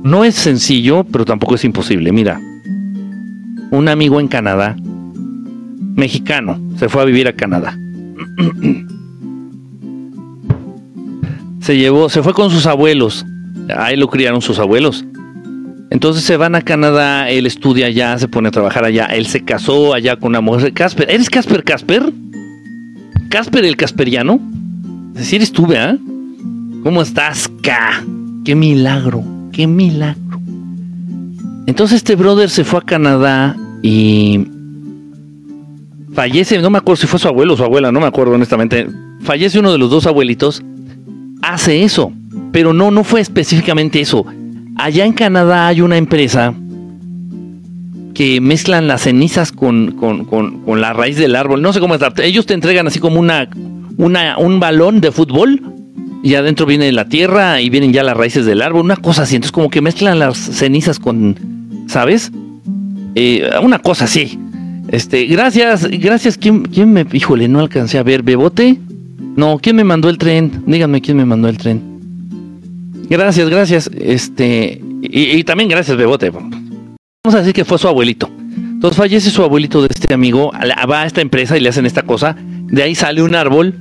No es sencillo, pero tampoco es imposible. Mira, un amigo en Canadá mexicano, se fue a vivir a Canadá. se llevó, se fue con sus abuelos. Ahí lo criaron sus abuelos. Entonces se van a Canadá, él estudia allá, se pone a trabajar allá, él se casó allá con una mujer. Casper, ¿eres Casper Casper? ¿Casper el Casperiano? Es decir, estuve, ¿ah? ¿Cómo estás, K? ¡Qué milagro! ¡Qué milagro! Entonces este brother se fue a Canadá y fallece, no me acuerdo si fue su abuelo o su abuela, no me acuerdo honestamente, fallece uno de los dos abuelitos, hace eso, pero no, no fue específicamente eso. Allá en Canadá hay una empresa que mezclan las cenizas con, con, la raíz del árbol, no sé cómo está, ellos te entregan así como una, una, un balón de fútbol y adentro viene la tierra y vienen ya las raíces del árbol, una cosa así, entonces como que mezclan las cenizas con, ¿sabes? Eh, una cosa así. Este, gracias, gracias. ¿Quién, ¿Quién me, híjole, no alcancé a ver, Bebote? No, ¿quién me mandó el tren? Díganme quién me mandó el tren. Gracias, gracias. Este, y, también gracias, Bebote. Vamos a decir que fue su abuelito. Entonces fallece su abuelito de este amigo, va a esta empresa y le hacen esta cosa. De ahí sale un árbol,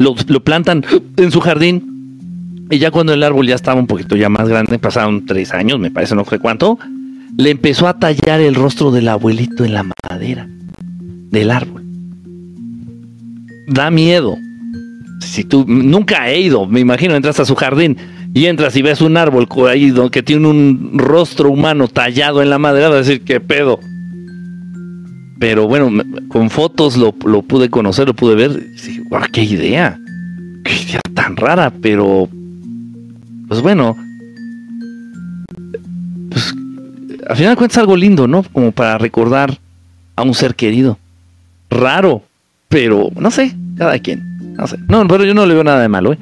lo, plantan en su jardín. Y ya cuando el árbol ya estaba un poquito ya más grande, pasaron tres años, me parece, no sé cuánto le empezó a tallar el rostro del abuelito en la madera del árbol. Da miedo. Si tú nunca he ido, me imagino, entras a su jardín y entras y ves un árbol ahí que tiene un rostro humano tallado en la madera, vas a decir, ¿qué pedo? Pero bueno, con fotos lo, pude conocer, lo pude ver. Y ¡Qué idea! ¡Qué idea tan rara! Pero, pues bueno, pues al final de cuentas algo lindo, ¿no? Como para recordar a un ser querido. Raro, pero no sé, cada quien. No sé. No, pero yo no le veo nada de malo, ¿eh?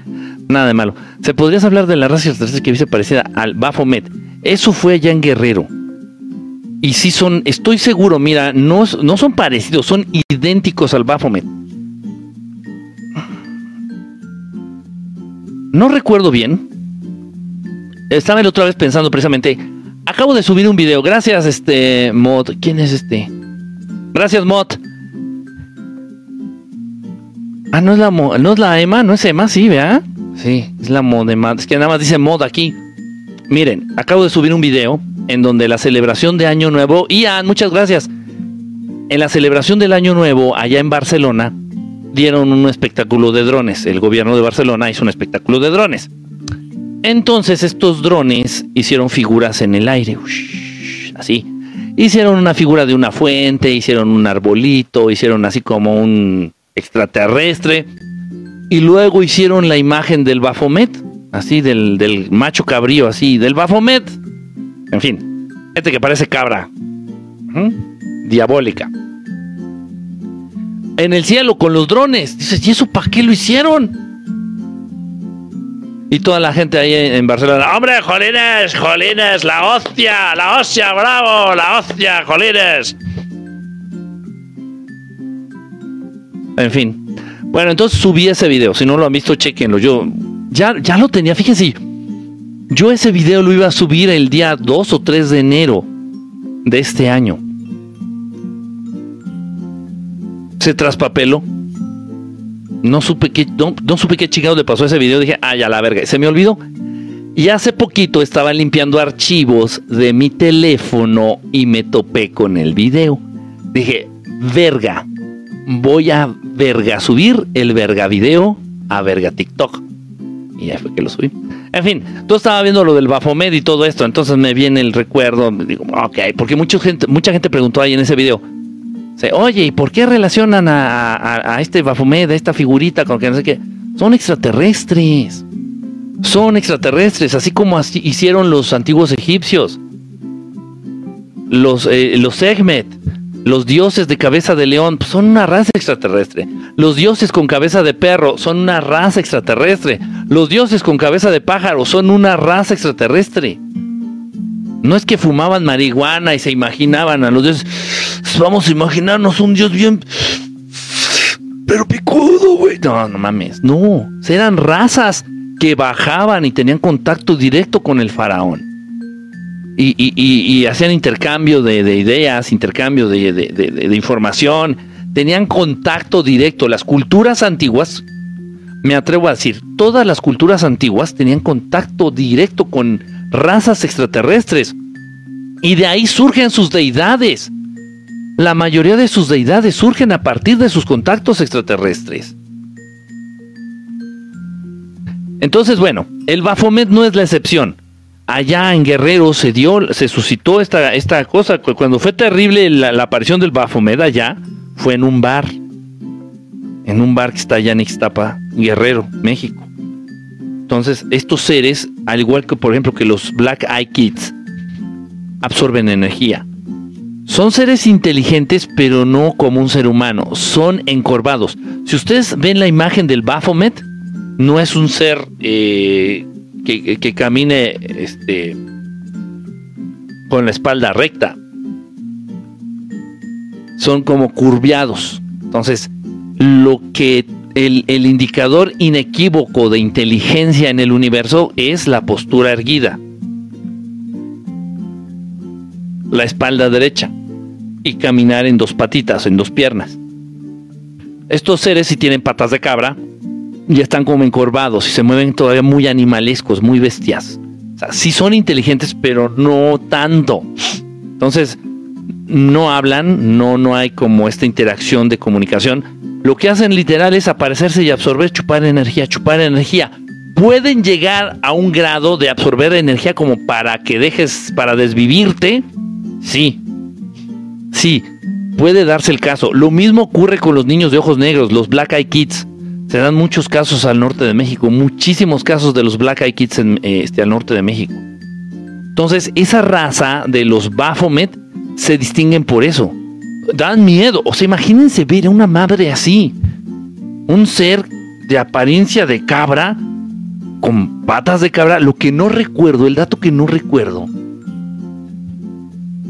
Nada de malo. Se podrías hablar de la raza extraterrestre que dice parecida al Baphomet. Eso fue allá en Guerrero. Y sí son, estoy seguro, mira, no, no son parecidos, son idénticos al Baphomet. No recuerdo bien. Estaba la otra vez pensando precisamente Acabo de subir un video. Gracias, este mod. ¿Quién es este? Gracias, mod. Ah, no es la no es la Emma, no es Emma, sí, vea. Sí, es la mod. Es que nada más dice mod aquí. Miren, acabo de subir un video en donde la celebración de Año Nuevo. Ian, muchas gracias. En la celebración del Año Nuevo, allá en Barcelona, dieron un espectáculo de drones. El gobierno de Barcelona hizo un espectáculo de drones. Entonces estos drones hicieron figuras en el aire, así. Hicieron una figura de una fuente, hicieron un arbolito, hicieron así como un extraterrestre. Y luego hicieron la imagen del Bafomet, así del, del macho cabrío, así, del Bafomet. En fin, este que parece cabra. Diabólica. En el cielo con los drones. Dices, ¿y eso para qué lo hicieron? Y toda la gente ahí en Barcelona, hombre, jolines, jolines, la hostia, la hostia, bravo, la hostia, jolines. En fin. Bueno, entonces subí ese video. Si no lo han visto, chequenlo. Yo ya, ya lo tenía. Fíjense, yo ese video lo iba a subir el día 2 o 3 de enero de este año. Se traspapeló. No supe qué, no, supe qué chingado le pasó a ese video. Dije, ay, a la verga. Se me olvidó. Y hace poquito estaba limpiando archivos de mi teléfono y me topé con el video. Dije, verga, voy a verga subir el verga video a verga TikTok. Y ya fue que lo subí. En fin, tú estaba viendo lo del Bafomed y todo esto, entonces me viene el recuerdo, me digo, ok, porque mucha gente, mucha gente preguntó ahí en ese video, oye, ¿y por qué relacionan a, este Bafomed, a esta figurita con que no sé qué? Son extraterrestres. Son extraterrestres, así como así hicieron los antiguos egipcios. Los, eh, los Sekhmet, los dioses de cabeza de león, pues, son una raza extraterrestre. Los dioses con cabeza de perro son una raza extraterrestre. Los dioses con cabeza de pájaro son una raza extraterrestre. No es que fumaban marihuana y se imaginaban a los dioses. Vamos a imaginarnos un dios bien. Pero picudo, güey. No, no mames. No. Eran razas que bajaban y tenían contacto directo con el faraón. Y, y- y- hacían intercambio de, de ideas, intercambio de, de- información. Tenían contacto directo. Las culturas antiguas, me atrevo a decir, todas las culturas antiguas tenían contacto directo con razas extraterrestres. Y de ahí surgen sus deidades. La mayoría de sus deidades surgen a partir de sus contactos extraterrestres. Entonces, bueno, el Baphomet no es la excepción. Allá en Guerrero se dio, se suscitó esta, esta cosa. cu- Cuando fue terrible la, aparición del Baphomet allá, fue en un bar. En un bar que está allá en Ixtapa, Guerrero, México. Entonces, estos seres, al igual que por ejemplo que los Black Eye Kids, absorben energía. Son seres inteligentes, pero no como un ser humano. Son encorvados. Si ustedes ven la imagen del Baphomet, no es un ser eh, que, camine este, con la espalda recta. Son como curviados. Entonces, lo que el, el indicador inequívoco de inteligencia en el universo es la postura erguida. La espalda derecha. Y caminar en dos patitas, en dos piernas. Estos seres, si tienen patas de cabra, ya están como encorvados y se mueven todavía muy animalescos, muy bestias. O sea, sí son inteligentes, pero no tanto. Entonces, no hablan, no, no hay como esta interacción de comunicación. Lo que hacen literal es aparecerse y absorber, chupar energía, chupar energía. Pueden llegar a un grado de absorber energía como para que dejes, para desvivirte. Sí, sí, puede darse el caso. Lo mismo ocurre con los niños de ojos negros, los Black Eye Kids. Se dan muchos casos al norte de México, muchísimos casos de los Black Eye Kids en, eh, este, al norte de México. Entonces, esa raza de los Baphomet se distinguen por eso. Dan miedo. O sea, imagínense ver a una madre así. Un ser de apariencia de cabra, con patas de cabra. Lo que no recuerdo, el dato que no recuerdo,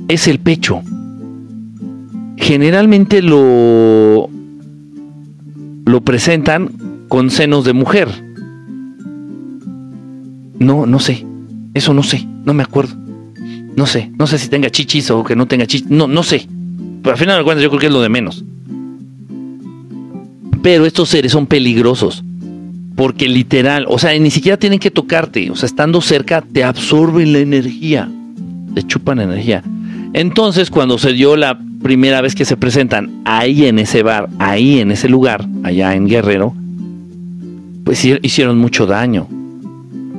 es el pecho. Generalmente lo, lo presentan con senos de mujer. No, no sé. Eso no sé. No me acuerdo. No sé. No sé si tenga chichis o que no tenga chichis. No, no sé. Pero al final de cuentas yo creo que es lo de menos. Pero estos seres son peligrosos. Porque literal, o sea, ni siquiera tienen que tocarte. O sea, estando cerca te absorben la energía. Te chupan energía. Entonces, cuando se dio la primera vez que se presentan ahí en ese bar, ahí en ese lugar, allá en Guerrero, pues hi- hicieron mucho daño.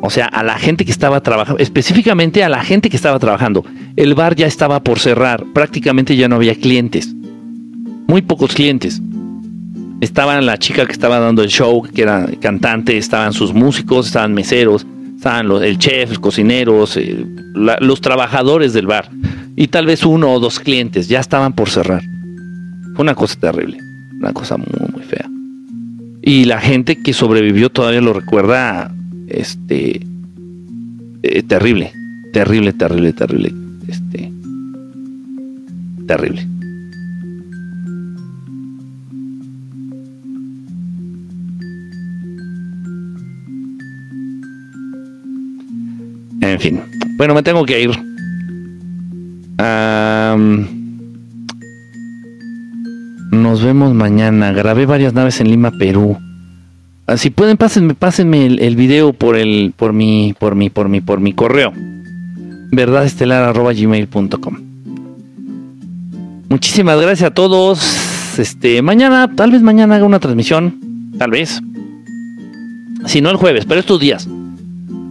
O sea, a la gente que estaba trabajando, específicamente a la gente que estaba trabajando. El bar ya estaba por cerrar, prácticamente ya no había clientes. Muy pocos clientes. Estaban la chica que estaba dando el show, que era cantante, estaban sus músicos, estaban meseros, estaban los, el chef, los cocineros, eh, los trabajadores del bar y tal vez uno o dos clientes ya estaban por cerrar. Fue una cosa terrible, una cosa muy, muy fea. Y la gente que sobrevivió todavía lo recuerda, este, eh, terrible, terrible, terrible, terrible, este, terrible. En fin. Bueno, me tengo que ir. nos vemos mañana. Grabé varias naves en Lima, Perú. Ah, si pueden, pásenme, pásenme el, video por el, por mi, por mi, por mi, por mi correo. verdadestelar.gmail.com Muchísimas gracias a todos. Este, mañana, tal vez mañana haga una transmisión. Tal vez. Si no el jueves, pero estos días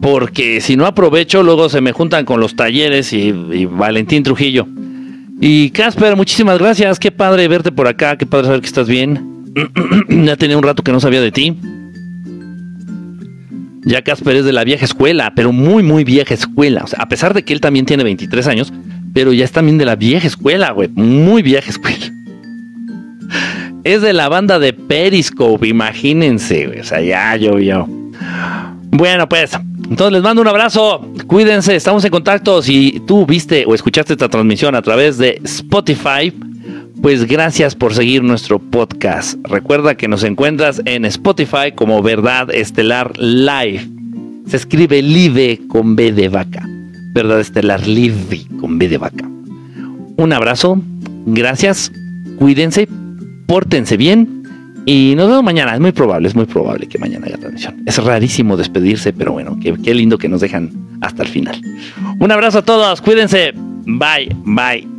porque si no aprovecho, luego se me juntan con los talleres y, Valentín Trujillo. Y Casper, muchísimas gracias, qué padre verte por acá, qué padre saber que estás bien. ya tenía un rato que no sabía de ti. Ya Casper es de la vieja escuela, pero muy, muy vieja escuela. A pesar de que él también tiene 23 años, pero ya es también de la vieja escuela, güey. Muy vieja escuela. Es de la banda de Periscope, imagínense, güey. O sea, ya, yo, yo. Bueno, pues, entonces les mando un abrazo, cuídense, estamos en contacto. Si tú viste o escuchaste esta transmisión a través de Spotify, pues gracias por seguir nuestro podcast. Recuerda que nos encuentras en Spotify como Verdad Estelar Live. Se escribe Live con B de vaca. Verdad Estelar Live con B de vaca. Un abrazo, gracias, cuídense, pórtense bien y nos vemos mañana. Es muy probable, es muy probable que mañana haya transmisión. Es rarísimo despedirse, pero bueno, qué, qué lindo que nos dejan hasta el final. Un abrazo a todos, cuídense. Bye, bye.